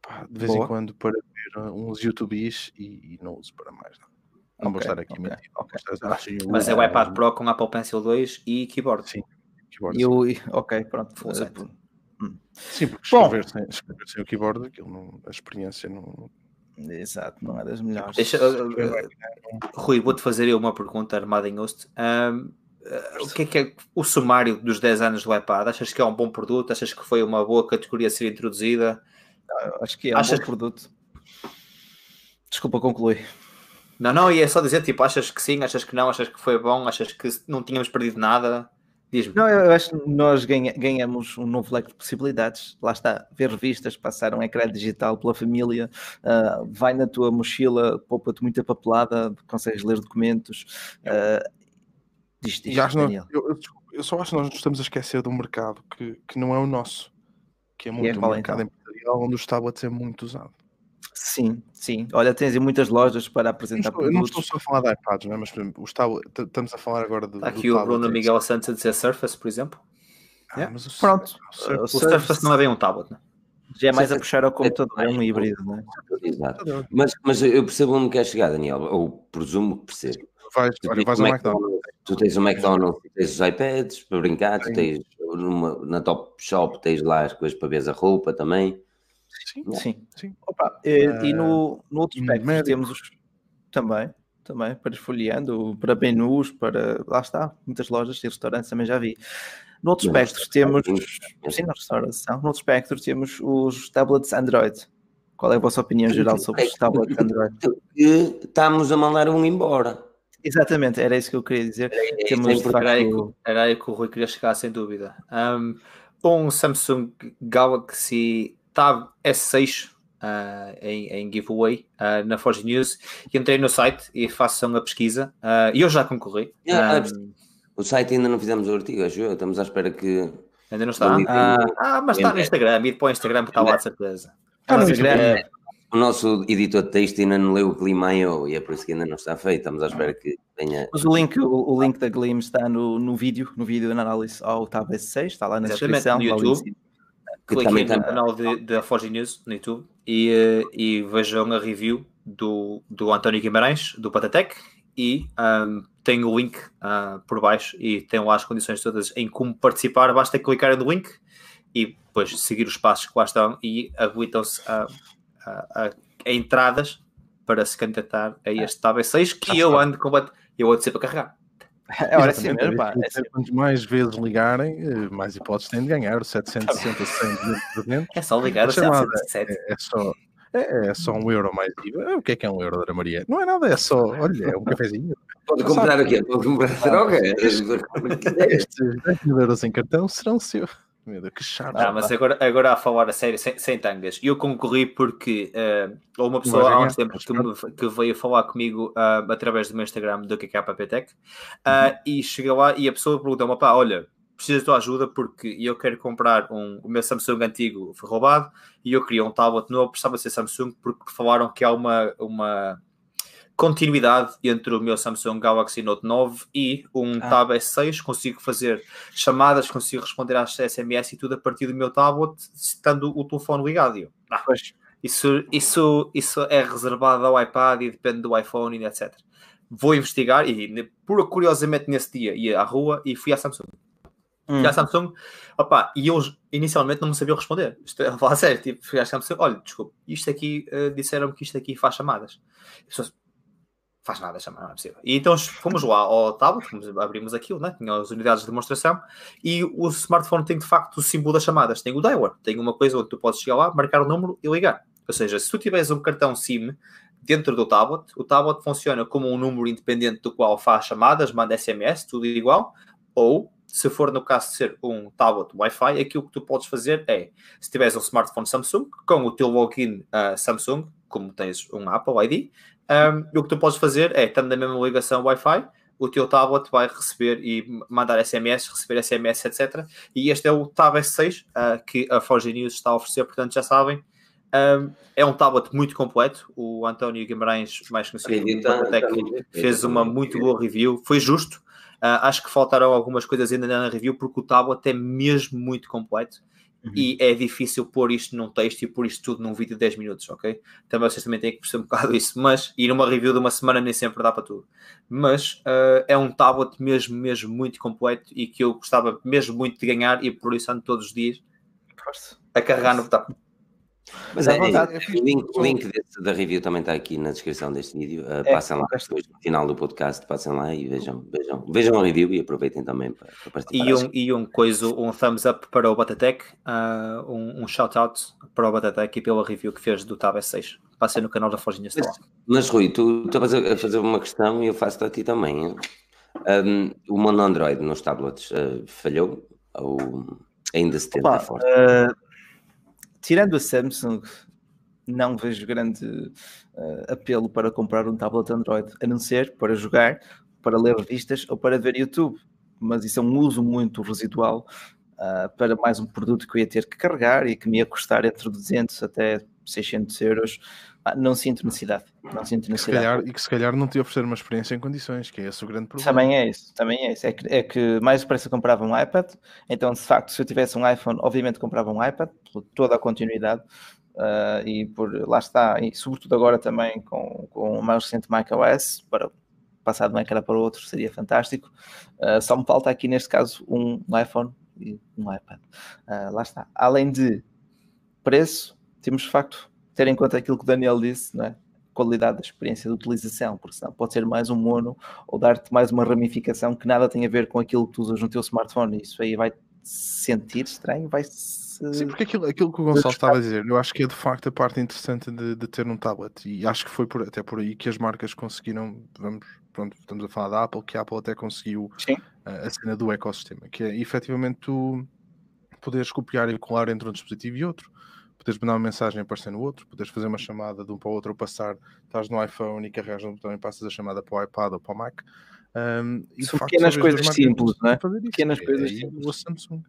pá, de vez Boa. em quando para ver uns YouTubes e, e, não uso para mais nada. Não okay, vou estar aqui okay, okay. Mas é o iPad Pro com Apple Pencil 2 e keyboard. Sim. Keyboard, eu, sim. Ok, pronto. Full set. Hum. Sim, porque escrever sem, escrever sem, o keyboard, aquilo não, a experiência não. Exato, não é das melhores. Deixa, uh, uh, Rui, vou-te fazer eu uma pergunta armada em host. Um, Uh, o que é que é o sumário dos 10 anos do iPad? Achas que é um bom produto? Achas que foi uma boa categoria a ser introduzida? acho que é achas... um bom produto. Desculpa, conclui. Não, não, e é só dizer, tipo, achas que sim, achas que não, achas que foi bom, achas que não tínhamos perdido nada? Diz-me. Não, eu acho que nós ganha, ganhamos um novo leque de possibilidades. Lá está, ver revistas, passar um ecrã digital pela família, uh, vai na tua mochila, poupa-te muita papelada, consegues ler documentos. Uh, Diz, diz, não, eu, eu, eu, só acho que nós nos estamos a esquecer de um mercado que, que não é o nosso, que é muito é um mercado então? empresarial onde os tablets é muito usado. Sim, sim. Olha, tens muitas lojas para apresentar eu produtos. Não estou só a falar de iPads, não é? mas por exemplo, os tablet, estamos a falar agora de. Aqui o Bruno Miguel Santos a dizer Surface, por exemplo. Ah, yeah. o, Pronto, o, o Surface, Surface, não é bem um tablet, não é? Já é mais a puxar ao computador, é um híbrido, não é? Exato. Mas, mas eu percebo onde quer chegar, Daniel, ou presumo que percebo. Vais, olha, vais ao McDonald's. Tu tens o McDonald's, tens os iPads para brincar, tu tens numa, na Top Shop, tens lá as coisas para ver a roupa também. Sim, sim. sim. Opa, e, uh, e no, no outro espectro temos os também, também, para esfolheando, para menus, para lá está, muitas lojas e restaurantes também já vi. No outro espectro temos, sim, na restauração, no outro espectro temos os tablets Android. Qual é a vossa opinião geral sobre os tablets Android? Estamos a mandar um embora. Exatamente, era isso que eu queria dizer. É, Temos, é, facto... era, aí que, era aí que o Rui queria chegar, sem dúvida. Um, um Samsung Galaxy Tab S6 uh, em, em, giveaway uh, na Forge News. Entrei no site e façam a pesquisa. Uh, e eu já concorri. Yeah, um, o site ainda não fizemos o artigo, acho eu. Estamos à espera que. Ainda não está? Ah, ah, mas está no Instagram. E depois o Instagram está lá de certeza. Está no Instagram. O nosso editor de texto ainda não leu o Glimio e é por isso que ainda não está feito. Estamos à espera que tenha. Mas o link, o, o link da Glim está no, no vídeo, no vídeo de análise ao Tab S6, está lá na descrição. No YouTube. Cliquem no canal da Forge News no YouTube e, eh, e vejam a review do, do António Guimarães, do Patatec, e um, tem o link uh, por baixo e tem lá as condições todas em como participar. Basta clicar no link e depois seguir os passos que lá estão e habilitam-se a a, a, entradas para se candidatar a este Tab 6 que eu ando completo, eu ando sempre a carregar. É hora sim mesmo, pá. É Quanto mais vezes ligarem, eh, mais hipóteses têm de ganhar. 760, 100, 300. É só ligar o 707. É, é, só, é, é, só um euro mais IVA. O que é que é um euro, Dona Maria? Não é nada, é só, olha, é um cafezinho. Pode comprar o quê? Pode comprar droga? Estes 10 mil euros em cartão serão seus. Meu Deus, que chato. Ah, mas agora, agora a falar a sério, sem, sem tangas. Eu concorri porque uh, uma pessoa há uns tempos que, me, que, veio falar comigo uh, através do meu Instagram do KKPTech uh, uhum. e cheguei lá e a pessoa perguntou-me: pá, olha, preciso da tua ajuda porque eu quero comprar um. O meu Samsung antigo foi roubado e eu queria um tablet novo, precisava ser Samsung porque falaram que há uma. uma continuidade entre o meu Samsung Galaxy Note 9 e um ah. Tab S6. Consigo fazer chamadas, consigo responder às SMS e tudo a partir do meu tablet, estando o telefone ligado. Ah, isso, isso, isso é reservado ao iPad e depende do iPhone e etc. Vou investigar e, por curiosamente, nesse dia ia à rua e fui à Samsung. Hum. Fui à Samsung, opa, e eu inicialmente não me sabia responder. Isto é, a falar sério, tipo, fui à Samsung, olha, desculpa, isto aqui, uh, disseram-me que isto aqui faz chamadas. Pessoas, faz nada chamar, não é possível. E então fomos lá ao tablet, abrimos aquilo, né? tinha as unidades de demonstração, e o smartphone tem de facto o símbolo das chamadas, tem o dialer, tem uma coisa onde tu podes chegar lá, marcar o número e ligar. Ou seja, se tu tiveres um cartão SIM dentro do tablet, o tablet funciona como um número independente do qual faz chamadas, manda SMS, tudo igual, ou se for no caso de ser um tablet Wi-Fi, aquilo que tu podes fazer é, se tiveres um smartphone Samsung, com o teu login uh, Samsung, como tens um Apple ID, um, o que tu podes fazer é, estando na mesma ligação Wi-Fi, o teu tablet vai receber e mandar SMS, receber SMS, etc. E este é o Tab S6 uh, que a Forge News está a oferecer, portanto já sabem. Um, é um tablet muito completo. O António Guimarães, mais conhecido como Tech, fez uma muito boa review. Foi justo. Uh, acho que faltaram algumas coisas ainda na review, porque o tablet é mesmo muito completo. Uhum. E é difícil pôr isto num texto e pôr isto tudo num vídeo de 10 minutos, ok? Também vocês também têm que perceber um bocado isso, mas e numa review de uma semana nem sempre dá para tudo. Mas uh, é um tablet mesmo, mesmo muito completo e que eu gostava mesmo muito de ganhar e por isso ando todos os dias a carregar no botão. Mas é, é, o link, o link desse, da review também está aqui na descrição deste vídeo. Uh, é, passem lá depois no final do podcast, passem lá e vejam, vejam, vejam a review e aproveitem também para, para participar. E um, e um coisa, um thumbs up para o Batatec, uh, um, um shout out para o Batatec e pela review que fez do Tab S6. Passei no canal da Forginha mas, mas Rui, tu estavas a fazer uma questão e eu faço-te a ti também. Um, o mono Android nos tablets uh, falhou ou ainda se tenta forte? Tirando a Samsung, não vejo grande uh, apelo para comprar um tablet Android, a não ser para jogar, para ler revistas ou para ver YouTube. Mas isso é um uso muito residual uh, para mais um produto que eu ia ter que carregar e que me ia custar entre 200 até 600 euros, ah, não sinto necessidade. Não sinto necessidade. Calhar, e que se calhar não te oferecer uma experiência em condições, que é esse o grande problema. Também é isso, também é isso. É que, é que mais depressa comprava um iPad, então de facto, se eu tivesse um iPhone, obviamente comprava um iPad, por toda a continuidade, uh, e por lá está, e sobretudo agora também com, com o mais recente macOS, para passar de um ecrã para o outro seria fantástico. Uh, só me falta aqui neste caso um, um iPhone e um iPad. Uh, lá está. Além de preço, temos de facto ter em conta aquilo que o Daniel disse, não é? qualidade da experiência de utilização, porque senão pode ser mais um mono ou dar-te mais uma ramificação que nada tem a ver com aquilo que tu usas no teu smartphone. Isso aí vai sentir estranho, vai -se... Sim, porque aquilo, aquilo que o Gonçalo estava a dizer, eu acho que é de facto a parte interessante de, de ter um tablet e acho que foi por, até por aí que as marcas conseguiram, vamos, pronto, estamos a falar da Apple, que a Apple até conseguiu a, a cena do ecossistema, que é efetivamente tu poderes copiar e colar entre um dispositivo e outro poderes mandar uma mensagem e aparecer no outro, poderes fazer uma chamada de um para o outro ou passar, estás no iPhone e carregas no botão e passas a chamada para o iPad ou para o Mac. Um, e São pequenas coisas simples, não é? Pequenas é, coisas é, simples. O Samsung.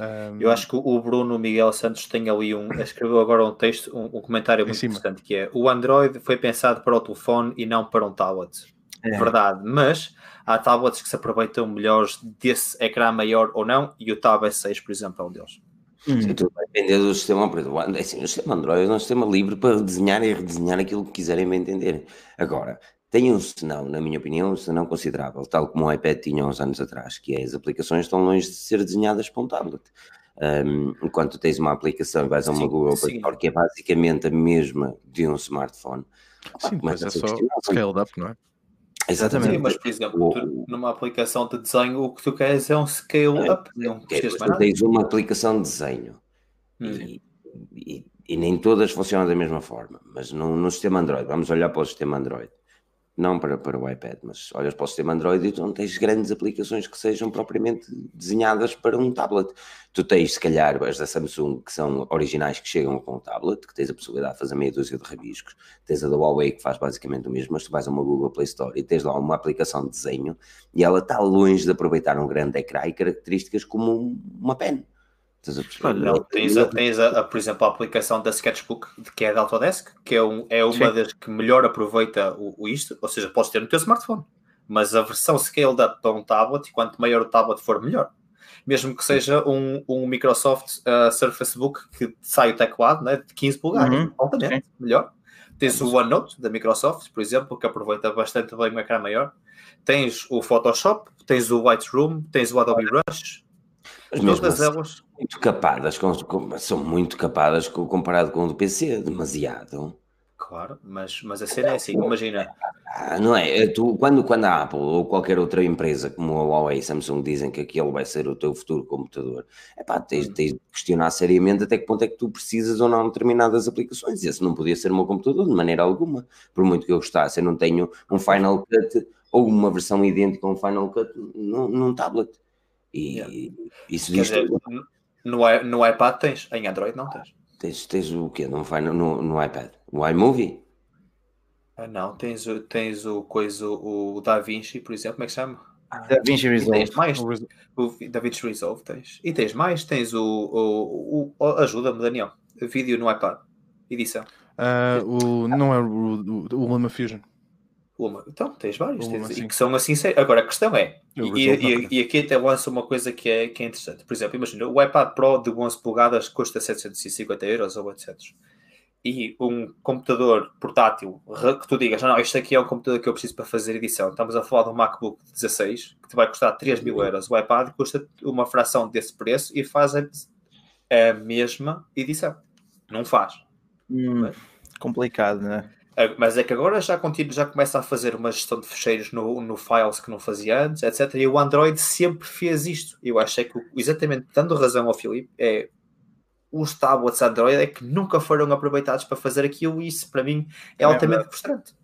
Um... Eu acho que o Bruno Miguel Santos tem ali um. Escreveu agora um texto, um, um comentário muito interessante que é o Android foi pensado para o telefone e não para um tablet. É. Verdade, mas há tablets que se aproveitam melhores desse ecrã maior ou não, e o Tab S6, por exemplo, é um deles. Hum. Tudo vai depender do sistema operador. Assim, o sistema Android é um sistema livre para desenhar e redesenhar aquilo que quiserem bem entender. Agora, tem um senão, na minha opinião, um senão considerável, tal como o iPad tinha uns anos atrás, que é as aplicações estão longe de ser desenhadas para um tablet. Um, enquanto tens uma aplicação e vais a uma sim, Google Play Store que é basicamente a mesma de um smartphone. Sim, mas é só scaled up, não é? Exatamente. Sim, mas, por exemplo, tu, numa aplicação de desenho, o que tu queres é um scale-up. É, não é, tu tens uma aplicação de desenho hum. e, e, e, nem todas funcionam da mesma forma. Mas no, no sistema Android, vamos olhar para o sistema Android não para, para o iPad, mas olhas para o sistema Android e tu não tens grandes aplicações que sejam propriamente desenhadas para um tablet. Tu tens, se calhar, as da Samsung que são originais que chegam com o tablet, que tens a possibilidade de fazer meia dúzia de rabiscos, tens a da Huawei que faz basicamente o mesmo, mas tu vais a uma Google Play Store e tens lá uma aplicação de desenho e ela está longe de aproveitar um grande ecrã e características como uma pen. Não, tens, a, tens a, a, por exemplo, a aplicação da Sketchbook, que é da Autodesk, que é, um, é uma Sim. das que melhor aproveita o, o, isto, ou seja, podes ter no teu smartphone, mas a versão scaled up para um tablet, quanto maior o tablet for, melhor. Mesmo que seja um, um Microsoft uh, Surface Book que sai o teclado né, de 15 polegadas, uhum. altamente, Sim. melhor. Tens o OneNote da Microsoft, por exemplo, que aproveita bastante bem um ecrã maior. Tens o Photoshop, tens o Lightroom, tens o Adobe Rush, mas todas assim, elas muito capadas, com, com, são muito capadas comparado com o do PC, demasiado. Claro, mas, mas a cena é assim, imagina. Ah, não é? Tu, quando, quando a Apple ou qualquer outra empresa como a Huawei e Samsung dizem que aquele vai ser o teu futuro computador, é pá, tens, hum. tens de questionar seriamente até que ponto é que tu precisas ou não de determinadas aplicações. Esse não podia ser o meu computador de maneira alguma, por muito que eu gostasse. Eu não tenho um Final Cut ou uma versão idêntica a um Final Cut num, num tablet. E yeah. isso diz dizer, no, no iPad tens, em Android não tens. Tens, tens o quê? Não vai no, no, no iPad? O iMovie? Ah, não, tens, o, o coisa, o DaVinci, por exemplo, como é que se chama? DaVinci Resolve. Tens mais, o DaVinci Resolve tens. E tens mais, tens o, o, o ajuda-me, Daniel, vídeo no iPad, edição. Uh, o, não é o, o, o Luma Fusion. Uma. Então, tens vários, tens, e que são assim. Agora, a questão é, e, e, e, aqui até lança uma coisa que é, que é interessante. Por exemplo, imagina, o iPad Pro de 11 polegadas custa 750 euros ou 800. E um computador portátil que tu digas, não, isto aqui é um computador que eu preciso para fazer edição. Estamos a falar de um MacBook 16 que te vai custar 3 mil euros. O iPad custa uma fração desse preço e faz a, a mesma edição. Não faz. Hum, Mas, complicado, não é? É, mas é que agora já, continua, já começa a fazer uma gestão de fecheiros no, no Files que não fazia antes, etc. E o Android sempre fez isto. Eu achei que, exatamente dando razão ao Filipe, é os tablets Android é que nunca foram aproveitados para fazer aquilo e isso para mim é, é altamente frustrante.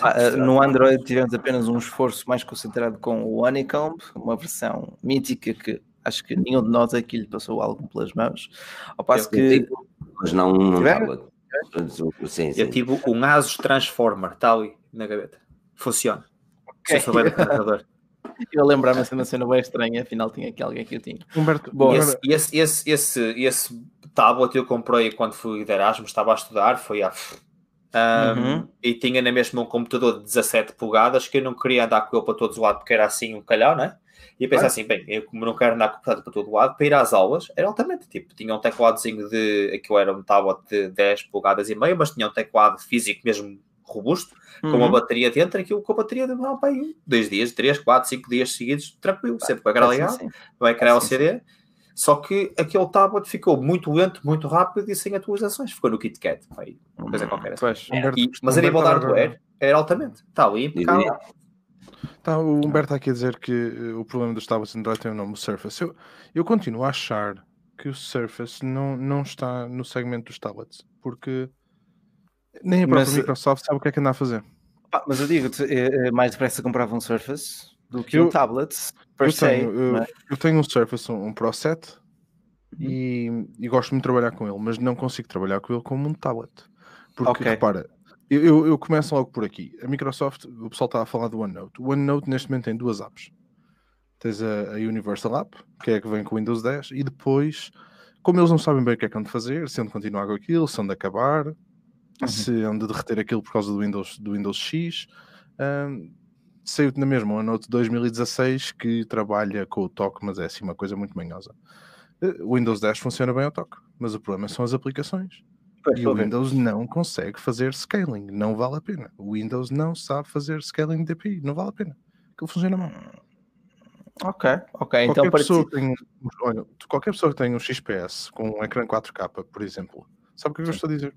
Ah, no Android tivemos apenas um esforço mais concentrado com o Honeycomb, uma versão mítica que acho que nenhum de nós aqui lhe passou algo pelas mãos. Ao passo que. Mas não um tablet. Sim, sim. Eu tive um Asus Transformer, está ali na gaveta. Funciona. Okay. Se souber do carregador. Eu lembrar-me de uma cena bem estranha, afinal tinha aqui alguém que eu tinha. Humberto, Bom, esse, esse, esse, esse, esse tablet eu comprei quando fui de Erasmus, estava a estudar, foi a. Um, uhum. E tinha na mesma um computador de 17 polegadas que eu não queria andar com ele para todos os lados porque era assim um calhau, né? E eu pensei ah. assim, bem, eu como não quero andar com para todo lado, para ir às aulas, era altamente, tipo, tinha um tecladozinho de, aquilo era um tablet de 10 polegadas e meio, mas tinha um teclado físico mesmo robusto, uhum. com uma uhum. bateria dentro, aquilo com a bateria demorava para aí dois dias, três, quatro, cinco dias seguidos, tranquilo, sempre com a gra ligado, vai criar o CD. Só que aquele tablet ficou muito lento, muito rápido e sem atualizações. Ficou no KitKat, foi uma coisa qualquer. Assim. Pois, e, mas a nível de hardware, era altamente. Está ali impecável. Tá, o Humberto está aqui a dizer que uh, o problema dos tablets Android tem o nome Surface. Eu, eu continuo a achar que o Surface não, não está no segmento dos tablets, porque nem a própria mas, Microsoft sabe o que é que anda a fazer. mas eu digo, é, é mais depressa comprava um Surface do que eu, um tablet eu se. Tenho, eu, é? eu, tenho um Surface, um, um Pro 7 uhum. e, e, gosto muito de trabalhar com ele, mas não consigo trabalhar com ele como um tablet. Porque okay. repara, eu, eu, começo logo por aqui. A Microsoft, o pessoal está a falar do OneNote. O OneNote neste momento tem duas apps. Tens a, a Universal App, que é a que vem com o Windows 10, e depois, como eles não sabem bem o que é que hão de fazer, se hão de continuar com aquilo, se hão de acabar, uhum. se hão de derreter aquilo por causa do Windows, do Windows X, um, saiu na mesma o OneNote 2016 que trabalha com o toque, mas é assim uma coisa muito manhosa. Eh, o Windows 10 funciona bem ao toque, mas o problema são as aplicações. Pois, e o Windows não consegue fazer scaling, não vale a pena. O Windows não sabe fazer scaling de API, não vale a pena. Aquilo funciona mal. Ok, ok. Qualquer então, pessoa ti... tem, olha, qualquer pessoa que tem um XPS com um ecrã 4K, por exemplo, sabe o que eu estou a dizer?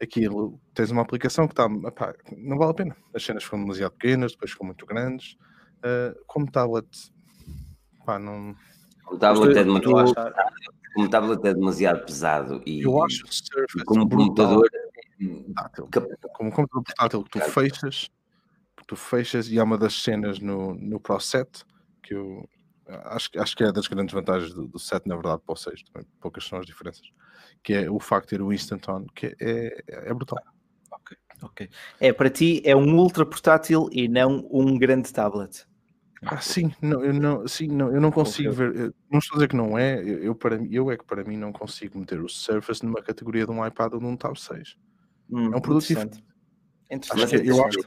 aquilo, tens uma aplicação que está, não vale a pena. As cenas ficam demasiado pequenas, depois ficam muito grandes. Uh, como tablet, pá, não. O tablet é demasiado, como tablet é demasiado pesado e, eu acho Surface como computador portátil, como computador portátil que tu fechas, tu fechas e há uma das cenas no, no Pro 7 que eu acho, acho que é das grandes vantagens do, do 7 na verdade para o 6, também poucas são as diferenças que é o facto de ter o Instant On, que é, é brutal. Ok, ok. É, para ti é um ultra portátil e não um grande tablet. Ah, sim, não, eu não, sim, não, eu não consigo ver, não estou a dizer que não é, eu, eu, para, eu é que para mim não consigo meter o Surface numa categoria de um iPad ou de um Tab 6. Hum, é um produto diferente. Acho que, eu acho que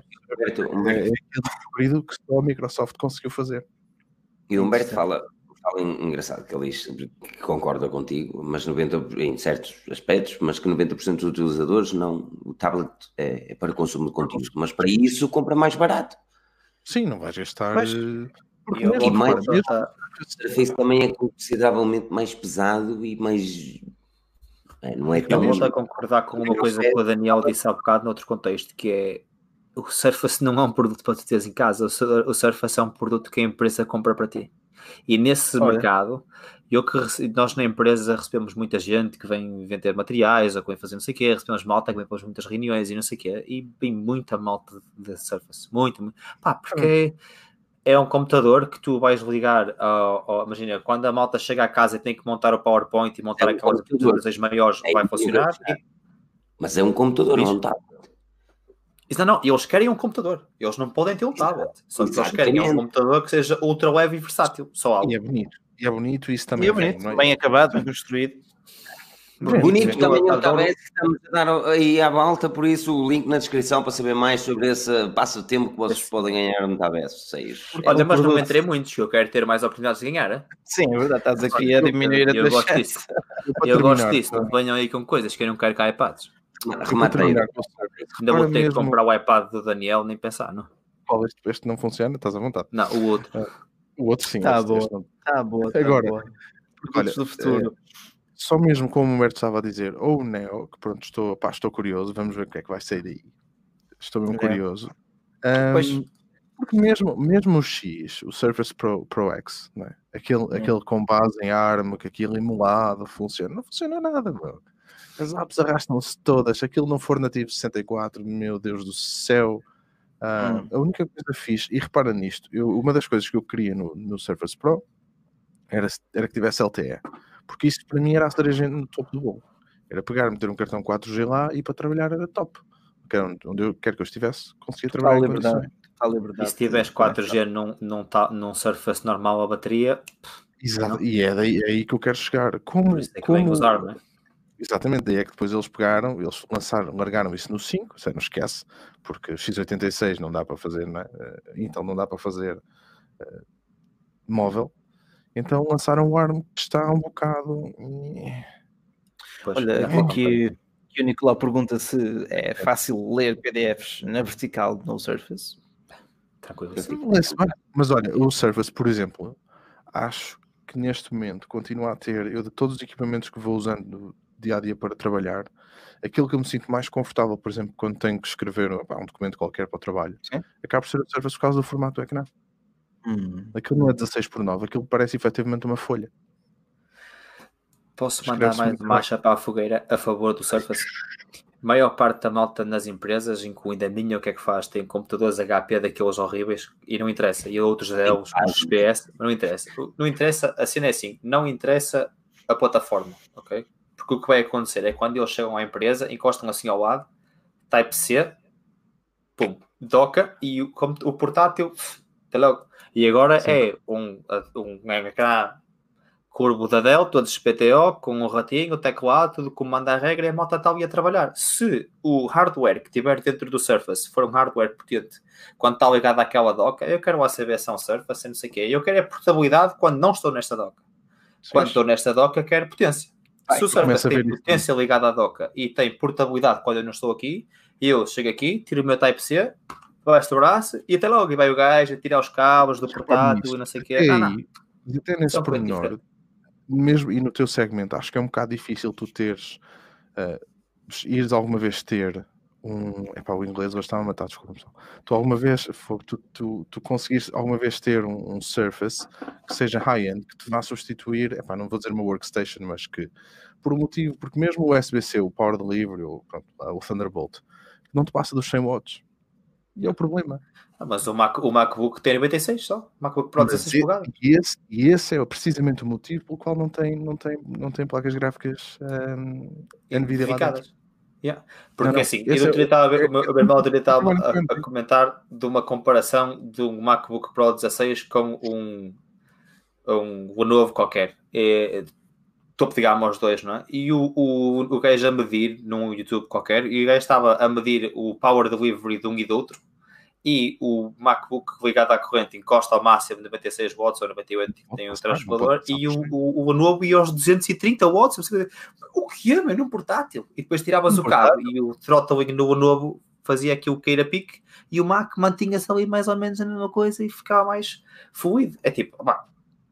é, é aquele que só a Microsoft conseguiu fazer. E o Humberto fala, fala engraçado que ele diz que concorda contigo, mas 90% em certos aspectos, mas que 90% dos utilizadores não, o tablet é, é, para consumo de conteúdo, mas para isso compra mais barato. Sim, não vais gastar. Mas, eh, e, mais, o Surface também é consideravelmente mais pesado e mais. É, não é tão. Eu volto a concordar com uma coisa que o Daniel disse há bocado, noutro contexto, que é o Surface não é um produto para tu teres em casa, o Surface é um produto que a empresa compra para ti. E nesse Olha. mercado, eu que nós na empresa recebemos muita gente que vem vender materiais ou que vem fazer não sei o quê, recebemos malta que vem para muitas reuniões e não sei o quê, e vem muita malta de Surface, muito, muito. Pá, porque é um computador que tu vais ligar, ao, ao, imagina, quando a malta chega à casa e tem que montar o PowerPoint e montar é um aquelas maiores, é vai funcionar. E... Mas é um computador, não está. Não, não, eles querem um computador. Eles não podem ter um tablet. Só que eles querem um computador que seja ultra leve e versátil. Só algo. E é bonito. E é bonito isso também. E é bonito, é? bem acabado, bem construído. Bonito também o Tabes, estamos a dar aí à volta, por isso o link na descrição para saber mais sobre esse passatempo que vocês podem ganhar no Tabes 6. Olha, mas não entrei muitos, eu quero ter mais oportunidades de ganhar. Hein? Sim, é verdade, estás aqui a diminuir a tua Eu gosto disso. Eu gosto disso, não venham aí com coisas que eu não quero cá iPads. Rematei. Ainda vou ter mesmo... que comprar o iPad do Daniel, nem pensar, não? Este, este não funciona? Estás à vontade? Não, o outro. Ah, o outro sim. Está boa. Está boa. Tá Agora, boa. olha, do futuro. É, só mesmo como o Humberto estava a dizer, ou o Neo, que pronto, estou, pá, estou curioso, vamos ver o que é que vai sair daí. Estou mesmo é. curioso. Um, pois. Porque mesmo, mesmo o X, o Surface Pro, Pro X, né? aquele, é. aquele com base em ARM, que aquilo emulado funciona, não funciona nada, meu. As apps arrastam-se todas. Se aquilo não for nativo 64, meu Deus do céu. Uh, hum. A única coisa fixe, e repara nisto, eu, uma das coisas que eu queria no, no Surface Pro era, era que tivesse LTE, porque isso para mim era a cereja no topo do bolo. Era pegar, meter um cartão 4G lá e para trabalhar era top. Porque onde eu quero que eu estivesse, conseguia trabalhar. Total liberdade. Total liberdade. E se tiveres 4G num, num, num Surface normal a bateria. Exato, e é, daí, é aí que eu quero chegar. Como, é como, usar, não é? Exatamente, daí é que depois eles pegaram, eles lançaram, largaram isso no 5, você não esquece, porque x86 não dá para fazer, não é? então não dá para fazer uh, móvel, então lançaram o ARM que está um bocado. Pois, Olha, aqui, aqui o Nicolau pergunta se é fácil ler PDFs na vertical no Surface. Tranquilo. Mas, mas olha, o Surface, por exemplo, acho que neste momento continua a ter, eu de todos os equipamentos que vou usando dia a dia para trabalhar, aquilo que eu me sinto mais confortável, por exemplo, quando tenho que escrever um documento qualquer para o trabalho, Sim. acaba por ser o Surface por causa do formato do ecrã. Hum. Aquilo não é 16 por 9, aquilo parece efetivamente uma folha. Posso mandar mais marcha para a fogueira a favor do Surface? A maior parte da malta nas empresas, incluindo a minha, o que é que faz? Tem computadores HP daqueles horríveis e não interessa. E outros Dell, os XPS, não interessa. Não interessa, a cena é assim, não interessa a plataforma, ok? Porque o que vai acontecer é quando eles chegam à empresa, encostam assim ao lado, Type-C, pum, doca e o, o portátil, até logo. E agora Sim. é um, um ecrã curvo da Dell, todos PTO, com o um ratinho, o teclado, tudo como manda a regra e a moto está ali a trabalhar. Se o hardware que tiver dentro do Surface for um hardware potente, quando está ligado àquela doca, eu quero a CBS Surface, não sei o quê. Eu quero a portabilidade quando não estou nesta doca. Quando estou nesta doca, quero potência. Se o Surface tem potência isso. ligada à doca e tem portabilidade quando eu não estou aqui, eu chego aqui, tiro o meu Type-C, baixo o braço e até logo. E vai o gajo a tirar os cabos do portátil e não sei o quê. Ei, ah, não. E até nesse então, pormenor, mesmo e no teu segmento, acho que é um bocado difícil tu teres, uh, ires alguma vez ter um. Epá, o inglês hoje estava a matar, desculpa Tu alguma vez, tu, tu, tu conseguiste alguma vez ter um, um Surface que seja high-end, que te vá substituir, epá, não vou dizer uma workstation, mas que por um motivo, porque mesmo o USB-C, o Power Delivery, ou pronto, o Thunderbolt, não te passa dos 100 watts. E é o problema. Ah, mas o, Mac, o MacBook tem 96 só. O MacBook Pro 16 polegadas. E esse, e esse é precisamente o motivo pelo qual não tem, não tem, não tem placas gráficas um, NVIDIA lá dentro. Yeah. Porque não, não, assim, eu outro estava a ver, o meu irmão estava a, a, comentar de uma comparação de um MacBook Pro 16 com um, um, um novo qualquer. É, topo de gama aos dois, não é? E o, o, o gajo a medir num YouTube qualquer, e o gajo estava a medir o power delivery de um e do outro, e o MacBook ligado à corrente encosta ao máximo 96 watts ou 98 que tem o transformador e o, o, o novo ia aos 230 watts o que é, mano, num portátil. E depois tiravas um o cabo e o throttling no novo fazia aquilo que era pique e o Mac mantinha-se ali mais ou menos a mesma coisa e ficava mais fluido. É tipo,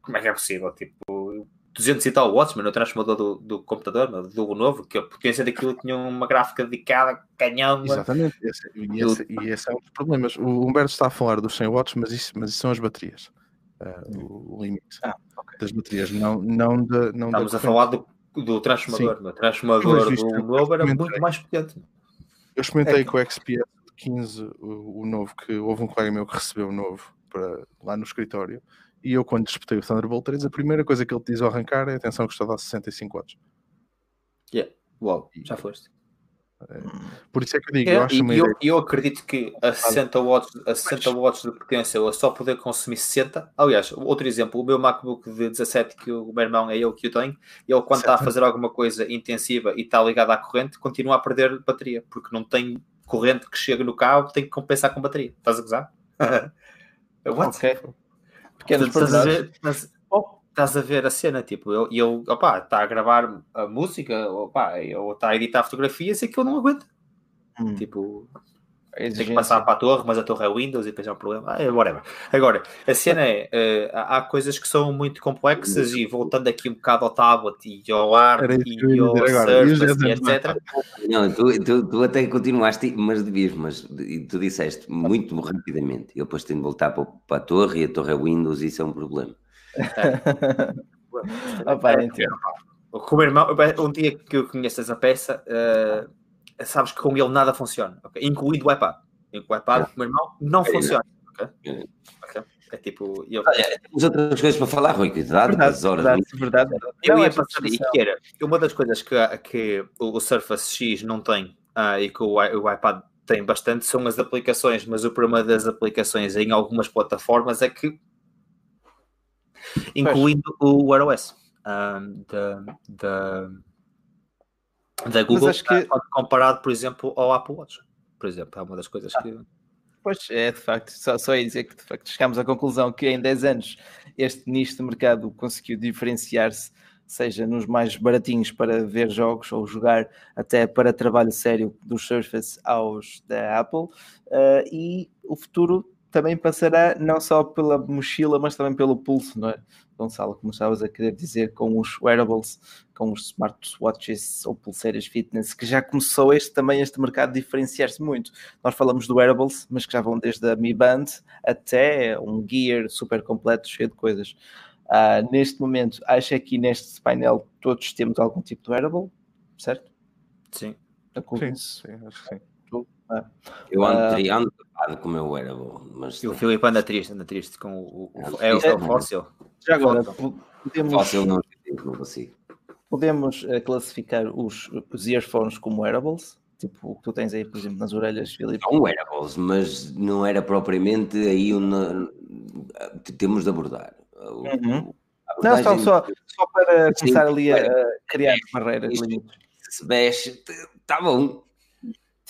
como é que é possível? Tipo, 200 e tal watts, mas no transformador do, do computador, do novo, que a potência daquilo tinha uma gráfica dedicada, canhão. Exatamente, esse, e, esse, e esse é um dos problemas. O Humberto está a falar dos 100 watts, mas isso, mas isso são as baterias. Uh, o limite ah, okay. das baterias, não, não, de, não Estamos a falar do, do transformador. O transformador do novo era muito mais potente. Eu experimentei é. com o XPS 15, o, o novo, que houve um colega meu que recebeu o novo para, lá no escritório e eu, quando disputei o Thunderbolt 3, a primeira coisa que ele te diz ao arrancar é atenção que está a dar 65 watts. Yeah, uau, já foste. É, por isso é que eu digo, é, eu acho eu, eu, eu, acredito que a 60 watts, a 60 watts de potência eu só poder consumir 60. Aliás, outro exemplo, o meu MacBook de 17 que o meu irmão é eu que o tenho, ele quando está a fazer alguma coisa intensiva e está ligado à corrente, continua a perder bateria, porque não tem corrente que chega no cabo, tem que compensar com bateria. Estás a gozar? What? Okay pequenos estás a, ver, estás, estás a ver a cena, tipo, eu, eu opa, está a gravar a música, opa, ou está a editar fotografias e que eu não aguento. Hum. Tipo, tem que passar para a torre, mas a torre é Windows e depois é um problema. Ah, whatever. Agora, a cena é: uh, há coisas que são muito complexas e voltando aqui um bocado ao tablet e ao ar e ao Surface e etc. Não, tu, tu, tu, até continuaste, mas devias, mas tu disseste muito rapidamente. Eu depois tenho de voltar para, para a torre e a torre é Windows e isso é um problema. É. Entendo. O meu irmão, um dia que eu conheço essa peça. Uh, sabes que com ele nada funciona, okay? incluindo o iPad. O iPad, é. meu irmão, não é. funciona. Okay? Okay? É tipo. Eu... Olha, temos outras coisas para falar, Rui, cuidado, verdade, horas. Verdade, verdade, verdade. Eu não, ia é passar e que era uma das coisas que, que o Surface X não tem uh, e que o, o iPad tem bastante são as aplicações, mas o problema das aplicações em algumas plataformas é que, incluindo pois. o Wear OS, um, da, da da Google Mas acho que... comparado, por exemplo, ao Apple Watch. Por exemplo, é uma das coisas que. Pois é, de facto, só, só ia dizer que de facto chegamos à conclusão que em 10 anos este nicho de mercado conseguiu diferenciar-se, seja nos mais baratinhos para ver jogos ou jogar, até para trabalho sério dos Surface aos da Apple, uh, e o futuro também passará não só pela mochila, mas também pelo pulso, não é? Gonçalo, como estavas a querer dizer, com os wearables, com os smartwatches ou pulseiras fitness, que já começou este também este mercado diferenciar-se muito. Nós falamos do wearables, mas que já vão desde a Mi Band até um gear super completo, cheio de coisas. Uh, neste momento, acho que aqui neste painel todos temos algum tipo de wearable, certo? Sim. Sim, sim, acho que sim. Eu ando, uh, ando com o meu wearable, mas... E o Filipe anda triste, anda triste com o... o é, o, é o fóssil. Já agora, podemos... Fóssil não, não consigo. Podemos uh, classificar os, os earphones como wearables? Tipo, o que tu tens aí, por exemplo, nas orelhas, Filipe? São wearables, mas não era propriamente aí uma... Temos de abordar. Uhum. Não, só, só, só para começar ali a, a criar barreiras. Se veste, tá bom.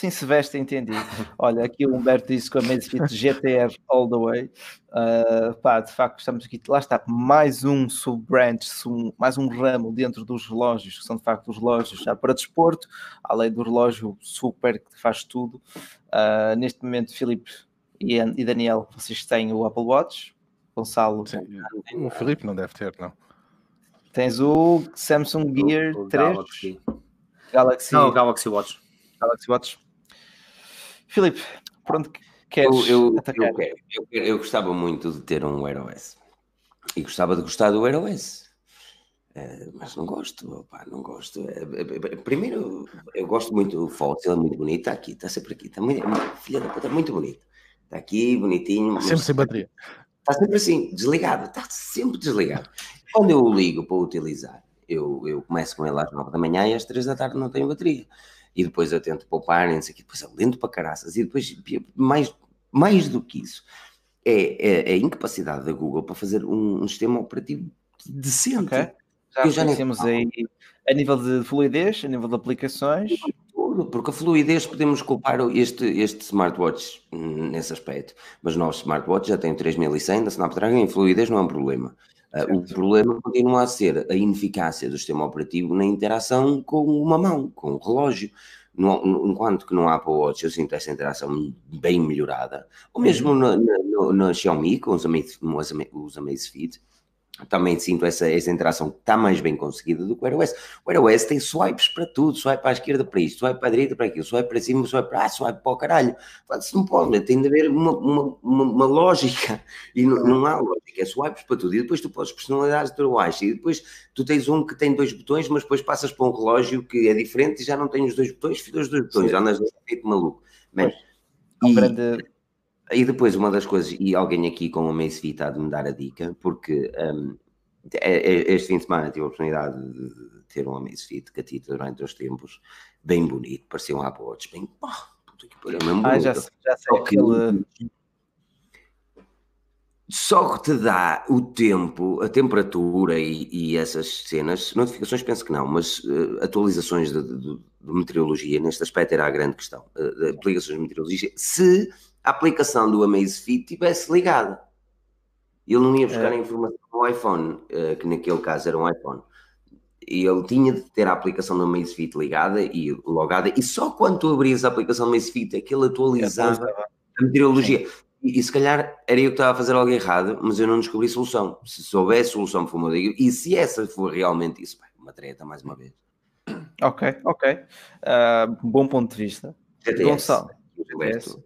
Sim, se veste, entendi. Olha, aqui o Humberto disse que a Amazfit GTR All the Way. Uh, pá, de facto, estamos aqui. Lá está, mais um sub-branch, mais um ramo dentro dos relógios, que são de facto os relógios já para desporto, além do relógio super que faz tudo. Uh, neste momento, Filipe e, e, Daniel, vocês têm o Apple Watch. Gonçalo. Sim, o Filipe não deve ter, não. Tens o Samsung Gear o, o 3. Galaxy. Galaxy. Não, o Galaxy Watch. Galaxy Watch. Filipe, por onde queres eu, eu, atacar? Eu, quero, eu, eu, gostava muito de ter um Wear OS. E gostava de gostar do Wear OS. Uh, eh, mas não gosto, opa, não gosto. Uh, primeiro, eu gosto muito do Fossil, é muito bonito. Está aqui, está sempre aqui. Está muito, filha da puta, muito bonito. Está aqui, bonitinho. Está sempre sem bateria. Está sempre assim, desligado. Está sempre desligado. Quando eu o ligo para utilizar, eu, eu começo com ele às 9 da manhã e às 3 da tarde não tenho bateria e depois eu tento poupar, sei o quê, depois é lento para caraças, e depois, mais, mais do que isso, é, é, é a incapacidade da Google para fazer um, um sistema operativo decente. Okay. Já, eu já nem temos aí a nível de fluidez, a nível de aplicações. Tudo, porque a fluidez podemos culpar este, este smartwatch nesse aspecto, mas nós smartwatch já tem 3100 da Snapdragon e fluidez não é um problema. Uh, o problema continua a ser a ineficácia do sistema operativo na interação com uma mão, com o relógio. No, enquanto que no Apple Watch eu sinto essa interação bem melhorada, ou mesmo na, na, Xiaomi com os, os Amazfit, também sinto essa, essa interação que está mais bem conseguida do que o Wear OS. O Wear OS tem swipes para tudo, swipe para a esquerda para isto, swipe para a direita para aquilo, swipe para cima, swipe para ah, swipe para o caralho. Se não pode, tem de haver uma, uma, uma, uma lógica e não, não, há lógica, é swipes para tudo. E depois tu podes personalizar o teu watch e depois tu tens um que tem dois botões, mas depois passas para um relógio que é diferente e já não tem os dois botões, fica os dois botões, andas feito maluco. Mas, é um grande e depois, uma das coisas, e alguém aqui com o Macefit há de me dar a dica, porque um, é, é, este fim de semana tive a oportunidade de ter um Amazfit catita durante dois tempos, bem bonito, parecia um Apple bem, pá, puta que pariu, mesmo ah, já, já sei aquele... Só que te dá o tempo, a temperatura e, e essas cenas, notificações penso que não, mas uh, atualizações de, de, de, meteorologia, neste aspecto era a grande questão, uh, aplicações de meteorologia, se a aplicação do Amazfit estivesse ligada. Ele não ia buscar é. a informação no iPhone, uh, que naquele caso era um iPhone. E ele tinha de ter a aplicação do Amazfit ligada e logada, e só quando tu abrias a aplicação do Amazfit é que ele atualizava a meteorologia. E, e, se calhar era eu que estava a fazer algo errado, mas eu não descobri solução. Se soubesse solução, for uma digo, e se essa for realmente isso, uma treta mais uma vez. Ok, ok. Uh, bom ponto de vista. GTS. Gonçalo. GTS.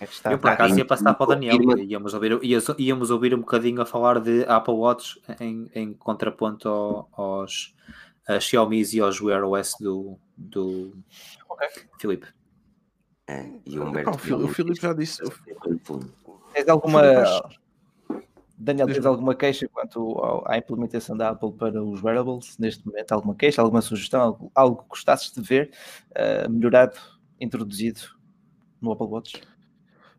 Está, eu por acaso ia passar para o Daniel, íamos ouvir, íamos ouvir um bocadinho a falar de Apple Watch em, em contraponto aos Xiaomi e aos Wear OS do, do okay. Filipe. É, e o Humberto. O Filipe já disse. Tens alguma. Daniel, tens alguma queixa quanto à implementação da Apple para os wearables neste momento? Alguma queixa, alguma sugestão, algo, algo que gostasses de ver uh, melhorado, introduzido no Apple Watch?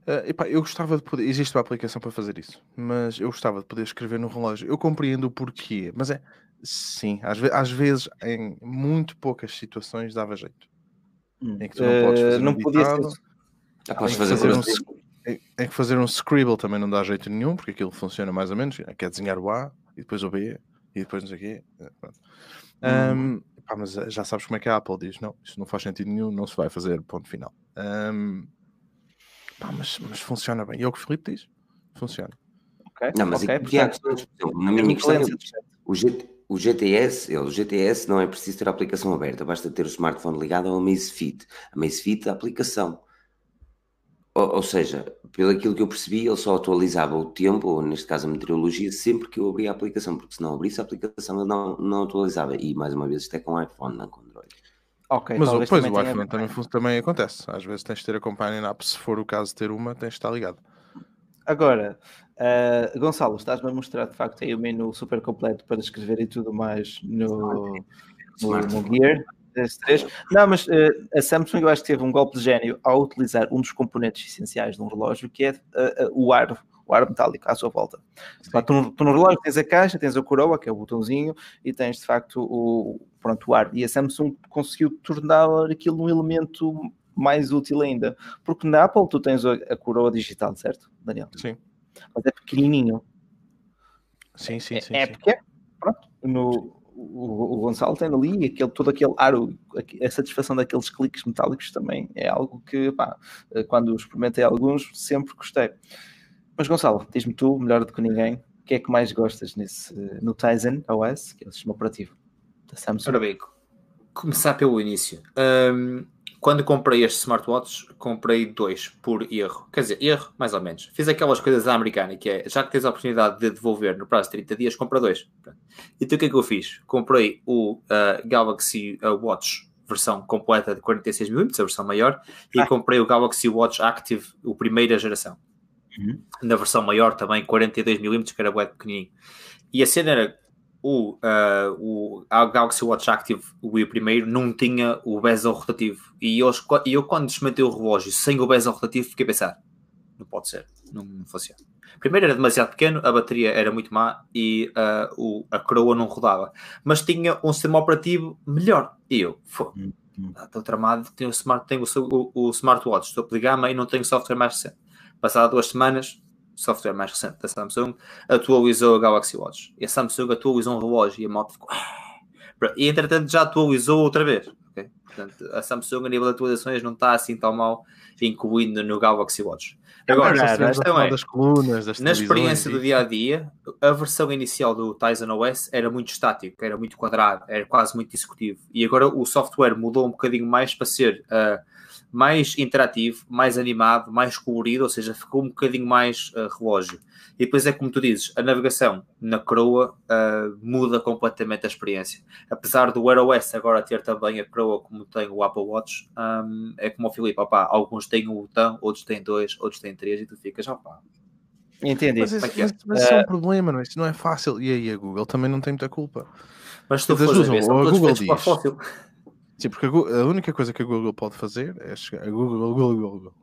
Uh, epá, eu gostava de poder. Existe uma aplicação para fazer isso, mas eu gostava de poder escrever no relógio. Eu compreendo o porquê, mas é sim, às, ve às vezes, em muito poucas situações, dava jeito. Hum. Em que tu não podes fazer uh, não um podia ditado, ser... ah, podes fazer, fazer um, em, em, que fazer um scribble também não dá jeito nenhum, porque aquilo funciona mais ou menos, que é desenhar o A e depois o B e depois não sei o quê. Um, hum. pá, mas já sabes como é que a Apple diz: não, isso não faz sentido nenhum, não se vai fazer, ponto final. Um, Pá, mas, mas funciona bem. E é o que o Filipe diz. Funciona. Okay. Não, mas okay, aqui há questões, na minha questão, o, G, o GTS, o GTS não é preciso ter a aplicação aberta, basta ter o smartphone ligado ao Amazfit. Amazfit é a aplicação. Ou, ou, seja, pelo aquilo que eu percebi, ele só atualizava o tempo, ou neste caso a meteorologia, sempre que eu abria a aplicação, porque se não abrisse a aplicação ele não, não atualizava. E mais uma vez, isto é com iPhone, não com Android. Ok, mas depois o iPhone também, também, acontece. Às vezes tens de ter a Companion App, se for o caso de ter uma, tens de estar ligado. Agora, uh, Gonçalo, estás-me a mostrar de facto aí o menu super completo para escrever e tudo mais no, no, no Gear S3. Não, mas uh, a Samsung eu acho que teve um golpe de gênio ao utilizar um dos componentes essenciais de um relógio, que é uh, o aro o ar metálico à sua volta. tu, tu, no relógio tens a caixa, tens a coroa, que é o botãozinho, e tens de facto o, pronto, o ar. E a Samsung conseguiu tornar aquilo um elemento mais útil ainda. Porque na Apple tu tens a, a coroa digital, certo, Daniel? Sim. Mas é pequenininho. Sim, sim, sim. É, é porque, pronto, no, o, o, Gonçalo tem ali aquele, todo aquele aro, a satisfação daqueles cliques metálicos também é algo que, pá, quando experimentei alguns, sempre gostei. Mas Gonçalo, diz-me tu, melhor do que ninguém, o que é que mais gostas nesse, no Tizen OS, que é o sistema operativo da Samsung? Ora bem, começar pelo início. Um, quando comprei este smartwatch, comprei dois por erro. Quer dizer, erro, mais ou menos. Fiz aquelas coisas à americana, que é, já que tens a oportunidade de devolver no prazo de 30 dias, compra dois. Então o que é que eu fiz? Comprei o uh, Galaxy uh, Watch versão completa de 46 mm, a versão maior, e ah. comprei o Galaxy Watch Active, o primeira geração. Uhum. Na versão maior também, 42mm, que era web pequenininho. E a cena era o, uh, o Galaxy Watch Active, o primeiro, não tinha o bezel rotativo. E eu, eu quando desmentei o relógio sem o bezel rotativo, fiquei a pensar: não pode ser, não, não funciona. Primeiro era demasiado pequeno, a bateria era muito má e uh, o, a coroa não rodava. Mas tinha um sistema operativo melhor. E eu, uhum. estou tramado, tenho o, smart, tenho o, o, o smartwatch, estou a ligar-me e não tenho software mais recente. Passado duas semanas, software mais recente da Samsung, atualizou a Galaxy Watch. E a Samsung atualizou um relógio e a moto ficou. Ah! E entretanto já atualizou outra vez. Okay? Portanto, a Samsung, a nível de atualizações, não está assim tão mal incluindo no Galaxy Watch. Agora, é, das colunas, das na experiência do dia a dia, a versão inicial do Tizen OS era muito estático, era muito quadrado, era quase muito executivo. E agora o software mudou um bocadinho mais para ser. Uh, mais interativo, mais animado, mais colorido, ou seja, ficou um bocadinho mais uh, relógio. E depois é como tu dizes, a navegação na coroa uh, muda completamente a experiência. Apesar do Wear OS agora ter também a coroa como tem o Apple Watch, um, é como o Filipe, opá, alguns têm um botão, outros têm dois, outros têm três, e tu ficas, opá. Entendi. Mas, isso, é mas, mas isso é um problema, não é? Isso não é fácil. E aí a Google também não tem muita culpa. Mas tu fores a ver, são todos Google diz, Sim, porque a, a, única coisa que a Google pode fazer é chegar. A Google, Google, Google.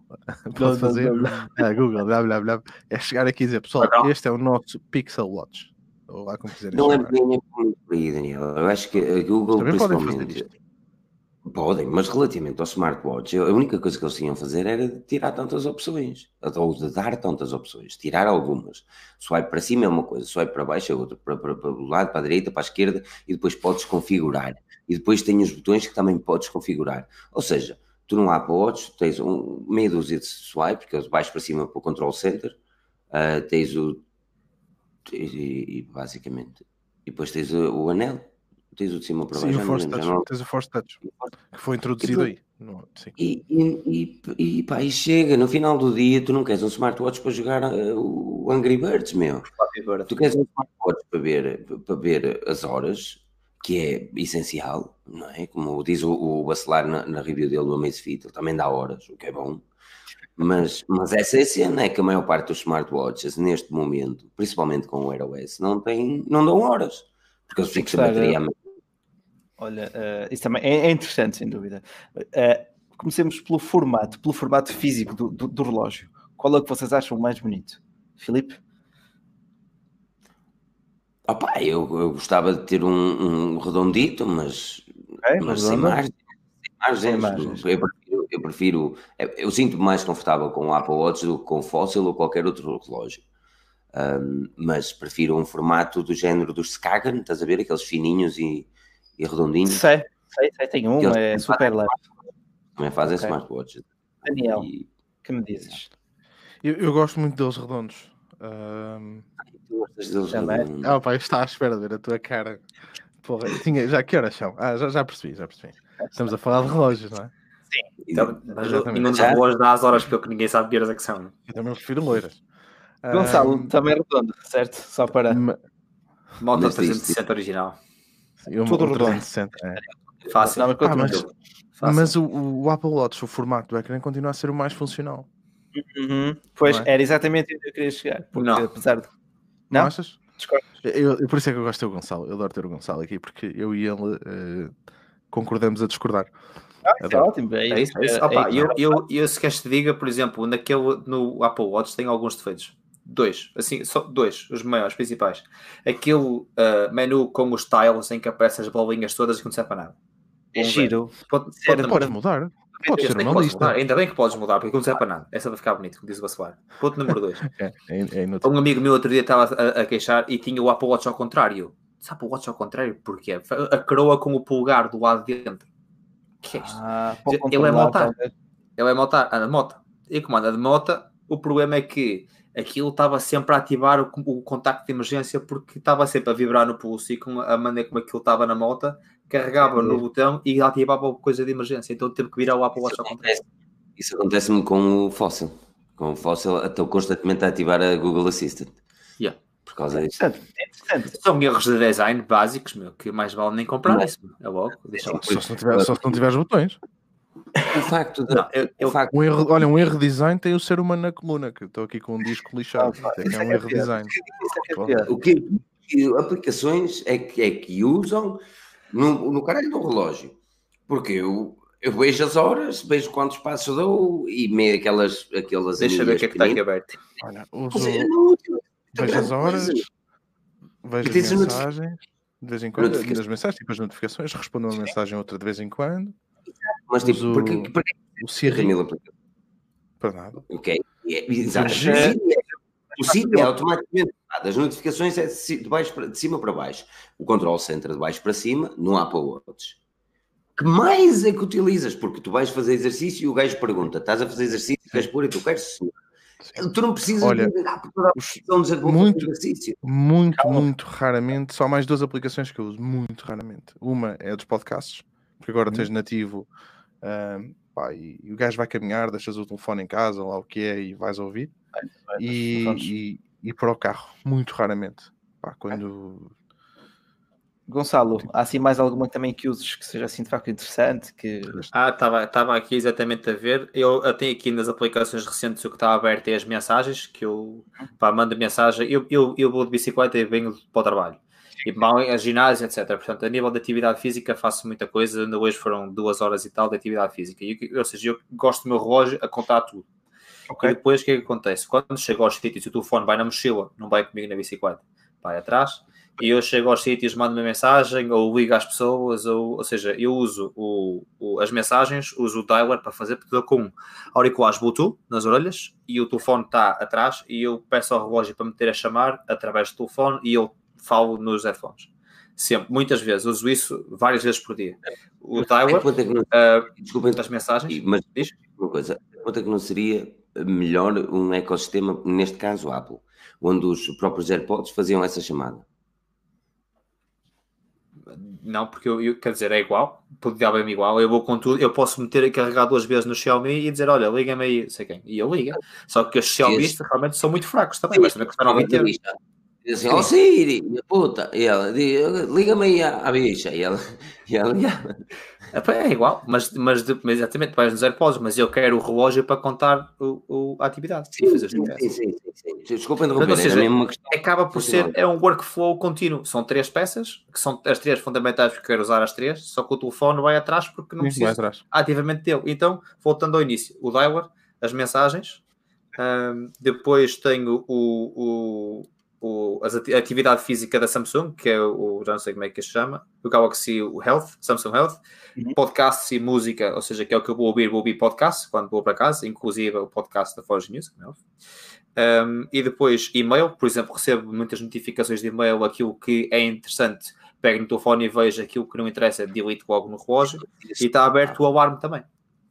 Pode fazer. A Google, blá, blá, blá, é chegar aqui e dizer, pessoal, este é o nosso Pixel Watch. Ou lá como quiserem Não é bem aí, Daniel. Eu acho que a Google, Também principalmente. Podem, mas relativamente ao smartwatch, a única coisa que eles tinham a fazer era tirar tantas opções, ou de dar tantas opções, tirar algumas. Swipe para cima é uma coisa, swipe para baixo é outra, para, para, para o lado, para a direita, para a esquerda, e depois podes configurar. E depois tem os botões que também podes configurar. Ou seja, tu no Apple Watch tens um, meia dúzia de swipe, que é baixo para cima para o Control Center, uh, tens o. E, e, basicamente. E depois tens o, o anel, tens o de cima para baixo. Sim, o Force Touch, não... tens o Force Touch, que foi introduzido aí. No, e, e, e, pá, e chega, no final do dia tu não queres um smartwatch para jogar uh, o Angry Birds, meu. Tu queres um smartwatch para ver, para ver as horas, que é essencial, não é? Como diz o, o Bacelar na, na review dele do Amazfit, ele também dá horas, o que é bom. Mas, mas essa é a cena, é que a maior parte dos smartwatches, neste momento, principalmente com o Wear OS, não, tem, não dão horas, porque eles ficam sem bateria Olha, uh, isso também é, é, interessante, sem dúvida. Uh, comecemos pelo formato, pelo formato físico do, do, do relógio. qual é o que vocês acham mais bonito? Filipe? Opa, eu, eu gostava de ter um, um redondito, mas, okay, mas sem margem. Sem margens. Eu prefiro, eu, prefiro, eu sinto mais confortável com o Apple Watch do que com o Fossil ou qualquer outro relógio. Um, mas prefiro um formato do género dos Skagen, estás a ver? Aqueles fininhos e, e redondinhos. Sei, sei, sei, tem um, é super leve. Também fazem okay. smartwatches. Daniel, e... que me dizes? Eu, eu, gosto muito deles redondos. Um... Ah, pá, está à espera de ver a tua cara. Porra, tinha, já, que horas são? Ah, já, já percebi, já percebi. Estamos a falar de relógios, não é? Sim, então, mas nenhum dos relógios dá as horas porque ninguém sabe que horas é que são. Eu também prefiro loiras. Gonçalo, um... também é redondo, certo? Só para. Moto 360 original. Sim, Tudo um redondo. 360, é. Fácil. Não, ah, mas, mas o, o, Apple Watch, o formato do ecrã, continua a ser o mais funcional. Uhum. Pois, é? era exatamente onde eu queria chegar. Porque, não. apesar de. Não, não achas? Eu, eu, por isso é que eu gosto de ter o Gonçalo. Eu adoro ter o Gonçalo aqui, porque eu e ele uh, concordamos a discordar. Ah, é ótimo, é, é isso. É isso. É Opa, eu, eu, eu, se queres te diga, por exemplo, naquele, no Apple Watch tem alguns defeitos. Dois, assim, só dois, os maiores, principais. Aquele uh, menu com os tiles em que aparecem as bolinhas todas e não serve para nada. É giro. Pode, pode, podes mudar. Pode ser uma lista. Mudar. Ainda bem que podes mudar, porque não serve para nada. Essa vai ficar bonito, como diz o Bacelar. Ponto número dois. é, é, é um amigo meu outro dia estava a, a, queixar e tinha o Apple Watch ao contrário. Sabe o Watch ao contrário? Porquê? A coroa com o pulgar do lado de dentro. que é isto? Ah, ele é motar. Ele é motar, anda de moto. E como anda de moto, o problema é que aquilo estava sempre a ativar o, o contacto de emergência porque estava sempre a vibrar no pulso e com a maneira como aquilo estava na moto, carregava no botão e ativava coisa de emergência. Então teve que virar o Apple Watch ao contrário. Isso acontece-me com o Fossil. Com o Fossil, estou constantemente a ativar a Google Assistant. Yeah. Por causa disso. É interessante. São erros de design básicos, meu, que mais vale nem comprar isso. É logo. Deixa lá. Só se não tiver, só se não tiveres botões. O facto de. Não, eu, eu, facto... Um erro, olha, um erro de design tem o ser humano na coluna, que estou aqui com um disco lixado. Ah, é, é um erro de design. O que, que aplicações é que, é que usam no, no caralho do relógio? Porque eu, eu vejo as horas, vejo quantos passos dou e meio aquelas. aquelas Deixa ver o que é que está aqui aberto. Olha, uso, vejo as horas, vejo as mensagens. De vez em quando, as mensagens, tipo as notificações, respondo uma mensagem outra de vez em quando. Mas tipo, porque, porque, o Siri. Para nada. Ok. É, exato. O Siri é automaticamente as notificações é de, baixo para, de cima para baixo. O control center de baixo para cima no Apple Watch. Que mais é que utilizas? Porque tu vais fazer exercício e o gajo pergunta: estás a fazer exercício? Queres pôr e tu queres? Tu não precisas Olha, de ligar toda a posição de muito, exercício. Muito, muito raramente. Só mais duas aplicações que eu uso, muito raramente. Uma é a dos podcasts porque agora tens uhum. nativo uh, pá, e, e, o gajo vai caminhar, deixas o telefone em casa, lá o que é, e vais ouvir. e, e, e, para o carro, muito raramente. Pá, quando. Gonçalo, há assim mais alguma também que uses que seja assim de facto interessante? Que... Ah, estava aqui exatamente a ver. Eu, eu, tenho aqui nas aplicações recentes o que está aberto é as mensagens, que eu uhum. pá, mando mensagem. Eu, eu, eu vou de bicicleta e venho para o trabalho e mal a ginásio, etc. Portanto, a nível de atividade física faço muita coisa. Ainda hoje foram duas horas e tal de atividade física. E, ou seja, eu gosto do meu relógio a contar tudo. Okay. E depois o que é que acontece? Quando chego aos sítios, o telefone vai na mochila, não vai comigo na bicicleta, vai atrás. E eu chego aos sítios, mando uma mensagem ou ligo às pessoas, ou, ou seja, eu uso o, o, as mensagens, uso o dialer para fazer, porque estou com auriculares Bluetooth nas orelhas e o telefone está atrás e eu peço ao relógio para me ter a chamar através do telefone e ele falo nos headphones. Sempre, muitas vezes, uso isso várias vezes por dia. O Tyler, é não, uh, desculpa as mensagens, mas diz uma coisa, quanto é que não seria melhor um ecossistema, neste caso Apple, onde os próprios AirPods faziam essa chamada? Não, porque eu, eu quer dizer, é igual, podia bem igual, eu vou com tudo, eu posso meter a carregar duas vezes no Xiaomi e dizer, olha, liga-me aí, sei quem, e eu liga. Só que os Xiaomi realmente são muito fracos também, mas também custaram 20 euros. E assim, ó oh, Siri, minha puta. E ela diz, liga-me aí à, bicha. E ela, e ela, É igual, mas, mas, mas exatamente, vais nos AirPods, mas eu quero o relógio para contar o, o a atividade. Sim, sim, sim, sim, sim, sim. Desculpa interromper, então, seja, questão. acaba por ser, é um workflow contínuo. São três peças, que são as três fundamentais que eu quero usar as três, só que o telefone vai atrás porque não precisa ativamente dele. Então, voltando ao início, o dialer, as mensagens, Um, depois tenho o, o, o, a atividade física da Samsung, que é o, já não sei como é que se chama, o Galaxy Health, Samsung Health, uhum. podcasts e música, ou seja, que é o que eu vou ouvir, vou ouvir podcast quando vou para casa, inclusive o podcast da Forge News, é um, e depois e-mail, por exemplo, recebo muitas notificações de e-mail, aquilo que é interessante, pego no telefone e vejo aquilo que não interessa, delete logo no relógio, e está aberto o alarme também.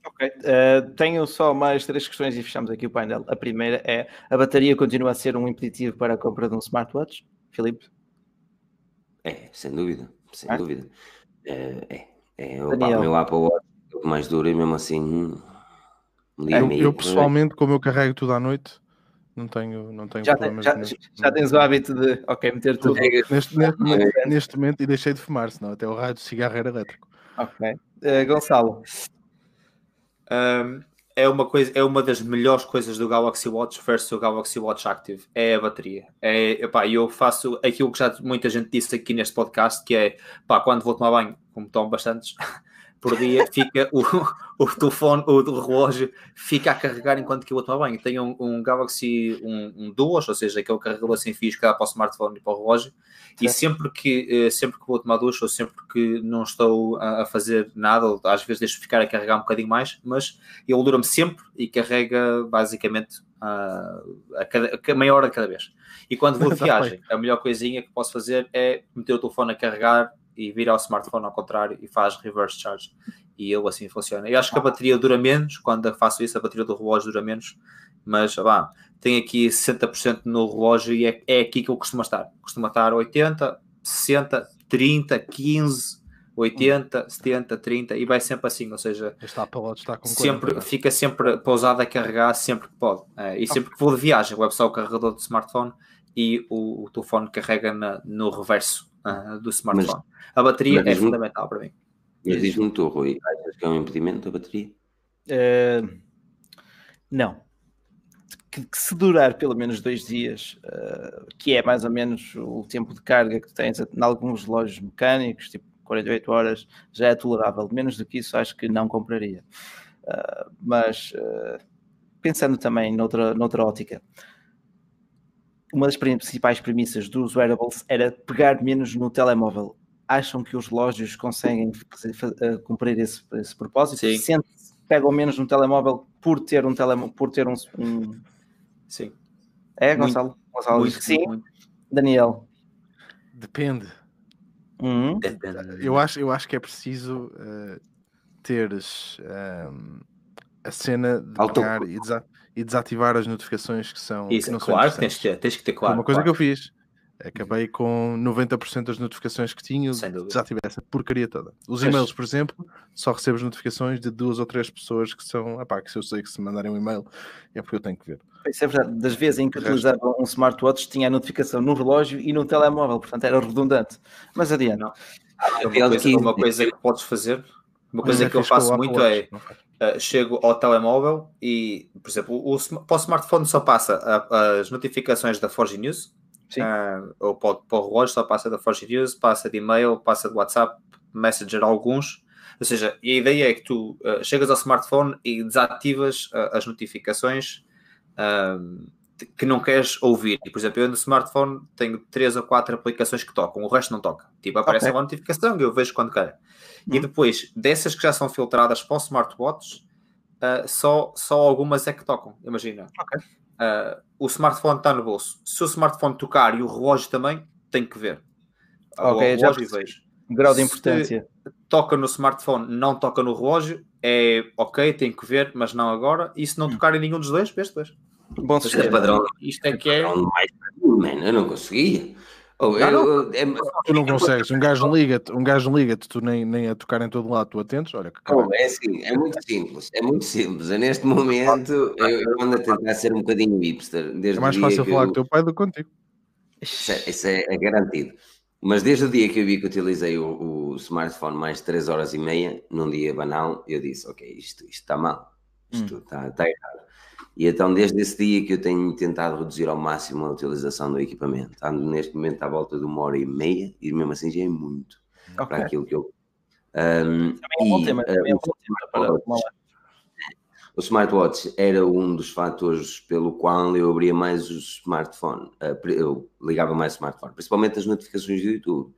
Ok, uh, tenho só mais três questões e fechamos aqui o painel. A primeira é: a bateria continua a ser um impeditivo para a compra de um smartwatch? Filipe? É, sem dúvida, sem é? dúvida. É, é, é o, meu Apple Watch é mais duro e mesmo assim. Um eu, eu, pessoalmente, como eu carrego tudo à noite, não tenho, não tenho já problemas. Tem, já, já, tens o hábito de, ok, meter tudo. Neste, neste, neste, momento, e deixei de fumar, senão até o raio de cigarro era elétrico. Ok. Uh, Gonçalo. Um, é uma coisa, é uma das melhores coisas do Galaxy Watch versus o Galaxy Watch Active, é a bateria. É, epá, eu faço aquilo que já muita gente disse aqui neste podcast, que é, pá, quando vou tomar banho, como tomo bastantes, por dia, fica o, o telefone, o do relógio, fica a carregar enquanto que eu vou tomar banho. Tenho um, um Galaxy, um, um Duos, ou seja, aquele carregador sem fios que dá para o smartphone e para o relógio, e sempre que, eh, sempre que vou tomar ducha ou sempre que não estou a, fazer nada, ou às vezes deixo ficar a carregar um bocadinho mais, mas ele dura-me sempre e carrega basicamente a, a, cada, a meia hora de cada vez. E quando vou de viagem, a melhor coisinha que posso fazer é meter o telefone a carregar e virar o smartphone ao contrário e faz reverse charge. E ele assim funciona. Eu acho que a bateria dura menos, quando faço isso, a bateria do relógio dura menos, mas vá, tem aqui 60% no relógio e é, é aqui que eu costumo estar. Costumo estar 80, 60, 30, 15, 80, 70, 30 e vai sempre assim, ou seja, está está com sempre, 40, fica sempre pausado a carregar sempre que pode. É, e sempre que vou de viagem, levo só o carregador do smartphone e o, o telefone carrega na, no reverso uh, do smartphone. Mas, a bateria é fundamental para mim. Mas diz-me tu, Rui, achas que é um impedimento a bateria? Uh, não. Que, que, se durar pelo menos dois dias, uh, que é mais ou menos o tempo de carga que tens em alguns relógios mecânicos, tipo 48 horas, já é tolerável. Menos do que isso, acho que não compraria. Uh, mas pensando também noutra, noutra ótica, uma das principais premissas dos wearables era pegar menos no telemóvel. Acham que os relógios conseguem fazer, cumprir esse, esse propósito? Sim. Sente pegam menos no telemóvel por ter um telemóvel, por ter um, um... Sim. É, Gonçalo? Muito, Gonçalo muito, sim. Muito. Daniel. Depende. Uhum. Eu, acho, eu acho que é preciso uh, teres uh, a cena de pegar e, desa e, desativar as notificações que são. Isso, que não claro, são tens, que, tens que ter claro. Uma coisa claro. que eu fiz. Acabei com 90% das notificações que tinha, desativei essa porcaria toda. Os e-mails, por exemplo, só recebo as notificações de duas ou três pessoas que são, epá, que se eu sei que se mandarem um e-mail é porque eu tenho que ver. Isso é verdade, das vezes em que utilizava um smartwatch tinha a notificação no relógio e no telemóvel, portanto era redundante. Mas adiante. Não. É uma, coisa, uma coisa que podes fazer, uma coisa é que eu faço muito é uh, chego ao telemóvel e, por exemplo, o, para o smartphone só passa a, as notificações da Forge News. Uh, ou para, para o relógio só passa da Forge News, passa de e-mail, passa de WhatsApp, Messenger alguns. Ou seja, a ideia é que tu uh, chegas ao smartphone e desativas as notificações que não queres ouvir. E, por exemplo, eu no smartphone tenho três ou quatro aplicações que tocam, o resto não toca. Tipo, aparece okay. uma notificação e eu vejo quando quero. Uhum. E depois, dessas que já são filtradas para o smartwatch, só, só algumas é que tocam. Imagina. Okay. Uh, o smartphone está no bolso. Se o smartphone tocar e o relógio também, tem que ver. Ok, o já vejo. Grau de importância. Se toca no smartphone, não toca no relógio, é ok, tem que ver, mas não agora. E se não tocar em nenhum dos dois, vês dois. Bom sistema. É padrão. Isto é que é. Mais, eu não conseguia. Oh, não, eu, é, tu não consegues, um gajo liga-te, um gajo liga-te, tu nem, nem a tocar em todo lado, tu atentos, olha que oh, é assim, é muito simples, é muito simples. Eu, neste momento eu, eu, ando a tentar ser um bocadinho hipster. Desde é mais fácil falar eu... com o teu pai do que contigo. Isso é, isso é, é, garantido. Mas desde o dia que eu vi que utilizei o, o, smartphone mais de 3 horas e meia, num dia banal, eu disse, ok, isto, isto está mal, isto hum. está, está errado. E então, desde esse dia que eu tenho tentado reduzir ao máximo a utilização do equipamento. Ando neste momento à volta de uma hora e meia e mesmo assim já é muito okay. para aquilo que eu. Um, também é um bom tema. Também é um bom tema para o smartwatch era um dos fatores pelo qual eu abria mais o smartphone, uh, eu ligava mais o smartphone, principalmente as notificações do YouTube,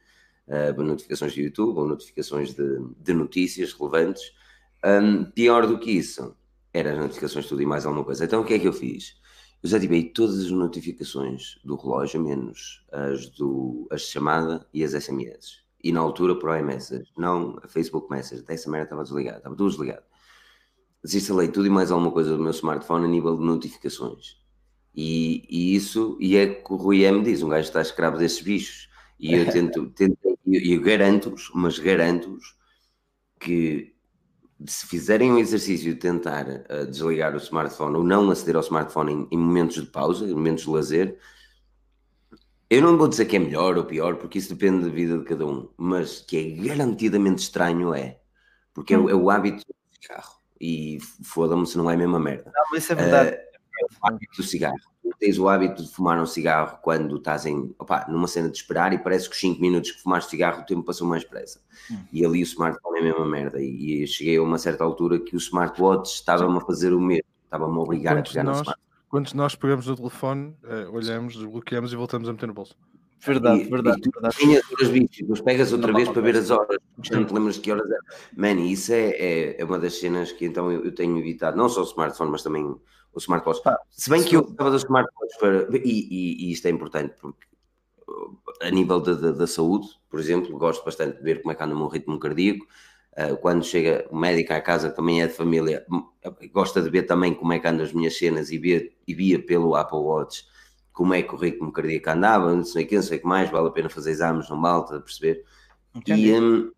uh, notificações do YouTube ou notificações de, de notícias relevantes. Um, pior do que isso, eram as notificações tudo e mais alguma coisa. Então o que é que eu fiz? Eu desativei todas as notificações do relógio, menos as, do, as chamada e as SMS. E na altura por iMessage, não a Facebook Message, dessa merda estava desligado, estava tudo desligado. Desinstalei tudo e mais alguma coisa do meu smartphone a nível de notificações. E, e isso, e é que o Rui M diz, um gajo está escravo desses bichos. E eu tento, tento e eu garanto-vos, mas garanto-vos que se fizerem um exercício de tentar uh, desligar o smartphone ou não aceder ao smartphone em, em, momentos de pausa, em momentos de lazer, eu não vou dizer que é melhor ou pior, porque isso depende da vida de cada um, mas que é garantidamente estranho é, porque é, é o hábito do cigarro. E foda-me se não é a mesma merda. Não, isso é verdade. Uh, é o hábito do cigarro tens o hábito de fumar um cigarro quando estás em, opa, numa cena de esperar e parece que os 5 minutos que fumaste cigarro o tempo passou mais depressa. Hum. E ali o smartphone é a mesma merda. E, e cheguei a uma certa altura que o smartwatch estava-me a fazer o mesmo, estava-me a obrigar quantos a pegar nós, no smartphone. Quando nós pegamos o telefone, uh, olhamos, desbloqueamos e voltamos a meter no bolso. Verdade, e, verdade. E verdade. Tem as horas depois pegas outra vez para ver as horas, já não te lembras de que horas é. Man, isso é, é, é, uma das cenas que então eu, eu, tenho evitado, não só o smartphone, mas também o smartwatch. Ah, Se bem que eu gostava do smartwatch para. E, e, e, isto é importante porque a nível da, saúde, por exemplo, gosto bastante de ver como é que anda o meu ritmo cardíaco. Uh, quando chega o médico à casa, também é de família, gosta de ver também como é que andam as minhas cenas e, via, e via pelo Apple Watch como é que o ritmo cardíaco andava, não sei o que, não sei o que mais, vale a pena fazer exames, não vale, a perceber? E, um,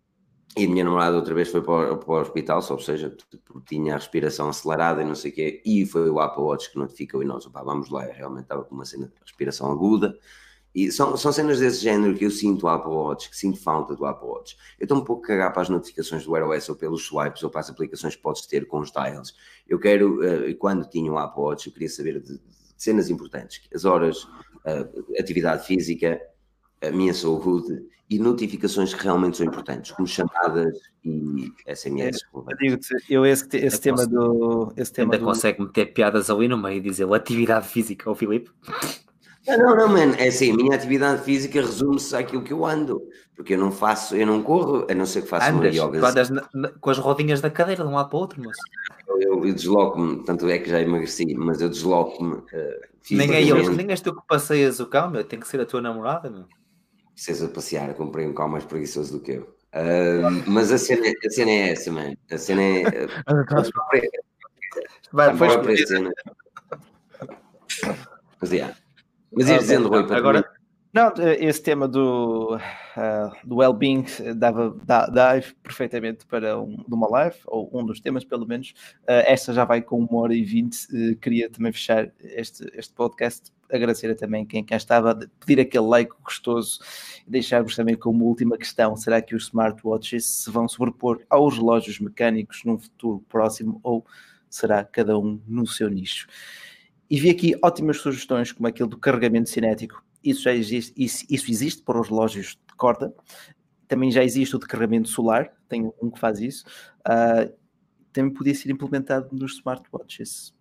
e a minha namorada outra vez foi para o, para o hospital, só, ou seja, porque tinha a respiração acelerada e não sei o quê, e foi o Apple Watch que notificou e nós, opa, vamos lá, realmente estava com uma cena de respiração aguda, e são, são cenas desse género que eu sinto o Apple Watch, que sinto falta do Apple Watch. Eu estou um pouco cagar para as notificações do Wear OS ou pelos swipes ou para as aplicações que podes ter com os dials. Eu quero, uh, quando tinha o Apple Watch, eu queria saber de, de cenas importantes, as horas, uh, atividade física, a minha saúde e notificações que realmente são importantes, como chamadas e SMS. É, eu, esse, esse tema do. Esse tema ainda do... consegue meter piadas ali no meio e dizer atividade física ao Filipe? Não, não, não, mano. É assim, a minha atividade física resume-se àquilo que eu ando. Porque eu não faço, eu não corro, a não ser que faça Andas, uma yoga. Andas na, na, com as rodinhas da cadeira de um lado para o outro, moço. Eu, eu desloco-me, tanto é que já emagreci, mas eu desloco-me. Uh, nem, é eu, nem és tu que passeias o cão, meu, tem que ser a tua namorada, meu precisas passear, comprei um carro mais preguiçoso do que eu. Uh, mas a cena, a cena é essa, mano. A cena é. Vai, foi a cena. Mas, yeah. mas ias dizendo, Rui, para agora. Não, esse tema do, uh, do well-being dava, dá, dá perfeitamente para um, uma live, ou um dos temas, pelo menos. Uh, esta já vai com uma hora e vinte. Uh, queria também fechar este, este podcast. Agradecer também quem cá estava, pedir aquele like gostoso e deixar-vos também como última questão: será que os smartwatches se vão sobrepor aos relógios mecânicos num futuro próximo ou será cada um no seu nicho? E vi aqui ótimas sugestões, como aquele do carregamento cinético isso já existe, isso, isso existe para os relógios de corda, também já existe o de carregamento solar, tem um que faz isso, uh, também podia ser implementado nos smartwatches.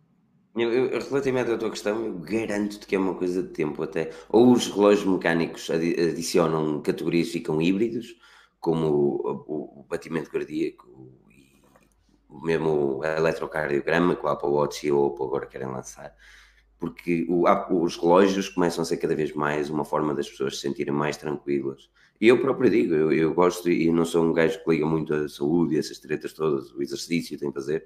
Eu, eu, relativamente à tua questão, eu garanto-te que é uma coisa de tempo até. Ou os relógios mecânicos adicionam categorias, ficam híbridos, como o, o, o batimento cardíaco e mesmo o eletrocardiograma que o Apple Watch e o Oppo agora querem lançar porque o, os relógios começam a ser cada vez mais uma forma das pessoas se sentirem mais tranquilas. E eu próprio digo, eu, eu gosto e não sou um gajo que liga muito a saúde e essas tretas todas, o exercício tem que fazer,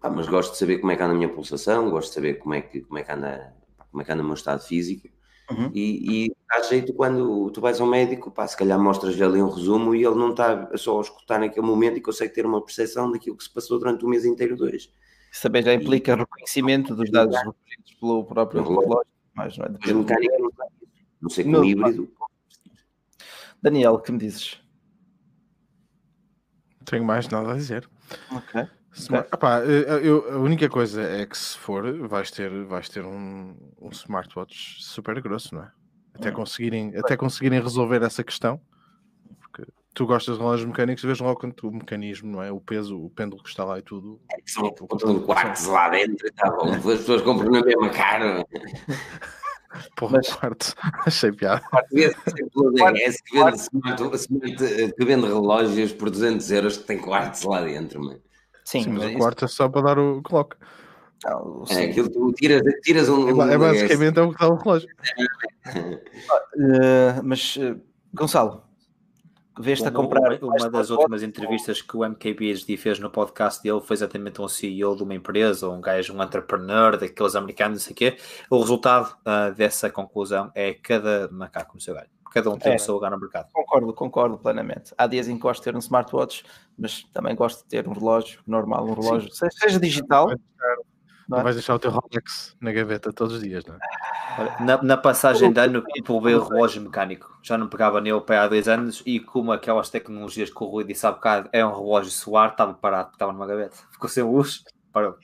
ah, mas gosto de saber como é que anda a minha pulsação, gosto de saber como é que, como é que, anda, como é que anda o meu estado físico. Uhum. E, e dá jeito quando tu vais ao médico, pá, se calhar mostras-lhe ali um resumo e ele não está só a escutar naquele momento e consegue ter uma percepção daquilo que se passou durante o mês inteiro dois. Isso também já implica reconhecimento dos dados recolhidos pelo próprio relógio. Mas não é de mecânica não, não sei como híbrido. Daniel, que me dizes? Não tenho mais nada a dizer. Ok. Epá, eu, a única coisa é que se for, vais ter, vais ter um, um smartwatch super grosso, não é? Até hum. conseguirem, até conseguirem resolver essa questão. Porque tu gostas de relógios mecânicos, vês logo o mecanismo, não é? O peso, o pêndulo que está lá e tudo. É que são um quartos lá dentro e tá bom. As pessoas compram na mesma cara. Porra, Mas... quarto, achei piada. que vende relógios por 200 euros que tem quartos lá dentro, mano. Sim, Sim, mas, mas o quarto é só para dar o clock. Não, é aquilo tu tiras, tiras um. É, é basicamente é o que dá o relógio. uh, mas, uh, Gonçalo, veste a comprar. Uma, uma das últimas entrevistas que o MKBHD fez no podcast dele foi exatamente um CEO de uma empresa, um gajo, um entrepreneur daqueles americanos, não sei o quê. O resultado uh, dessa conclusão é cada macaco no seu galho. Cada um tem é, o seu lugar no mercado. Concordo, concordo plenamente. Há dias em que gosto de ter um smartwatch, mas também gosto de ter um relógio normal, um relógio, Sim. seja digital. Não, é? vais deixar o teu Rolex na gaveta todos os dias, não é? Na, na passagem de ano, provei o relógio mecânico. Já não pegava nele para há dois anos e como aquelas tecnologias que o Rui disse há bocado é um relógio solar, estava parado, estava numa gaveta. Ficou sem luz, parou.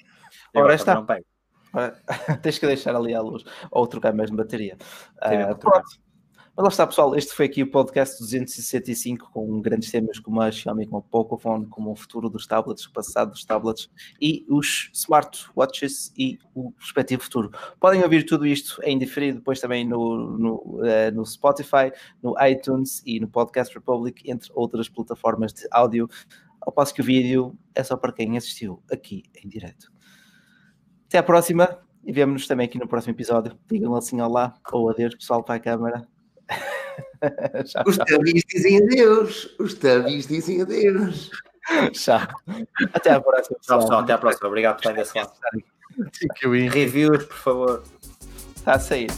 E Ora, está. Não pego. Tens que deixar ali a luz ou trocar mais de bateria. Uh, pronto. Mas lá está, pessoal. Este foi aqui o podcast 265 com grandes temas como a Xiaomi, como o Pocophone, como o futuro dos tablets, o passado dos tablets e os smartwatches e o respectivo futuro. Podem ouvir tudo isto em diferido depois também no, no, uh, no Spotify, no iTunes e no Podcast Republic, entre outras plataformas de áudio. Ao passo que o vídeo é só para quem assistiu aqui em direto. Até à próxima e vemo-nos também aqui no próximo episódio. Digam assim olá ou adeus, pessoal, para a câmara. Os tabis dizem adeus. Os tabis dizem adeus. Já. Até à próxima. Tchau, pessoal. Até à próxima. Obrigado por estar desse lado. Reviews, por favor. Está a sair.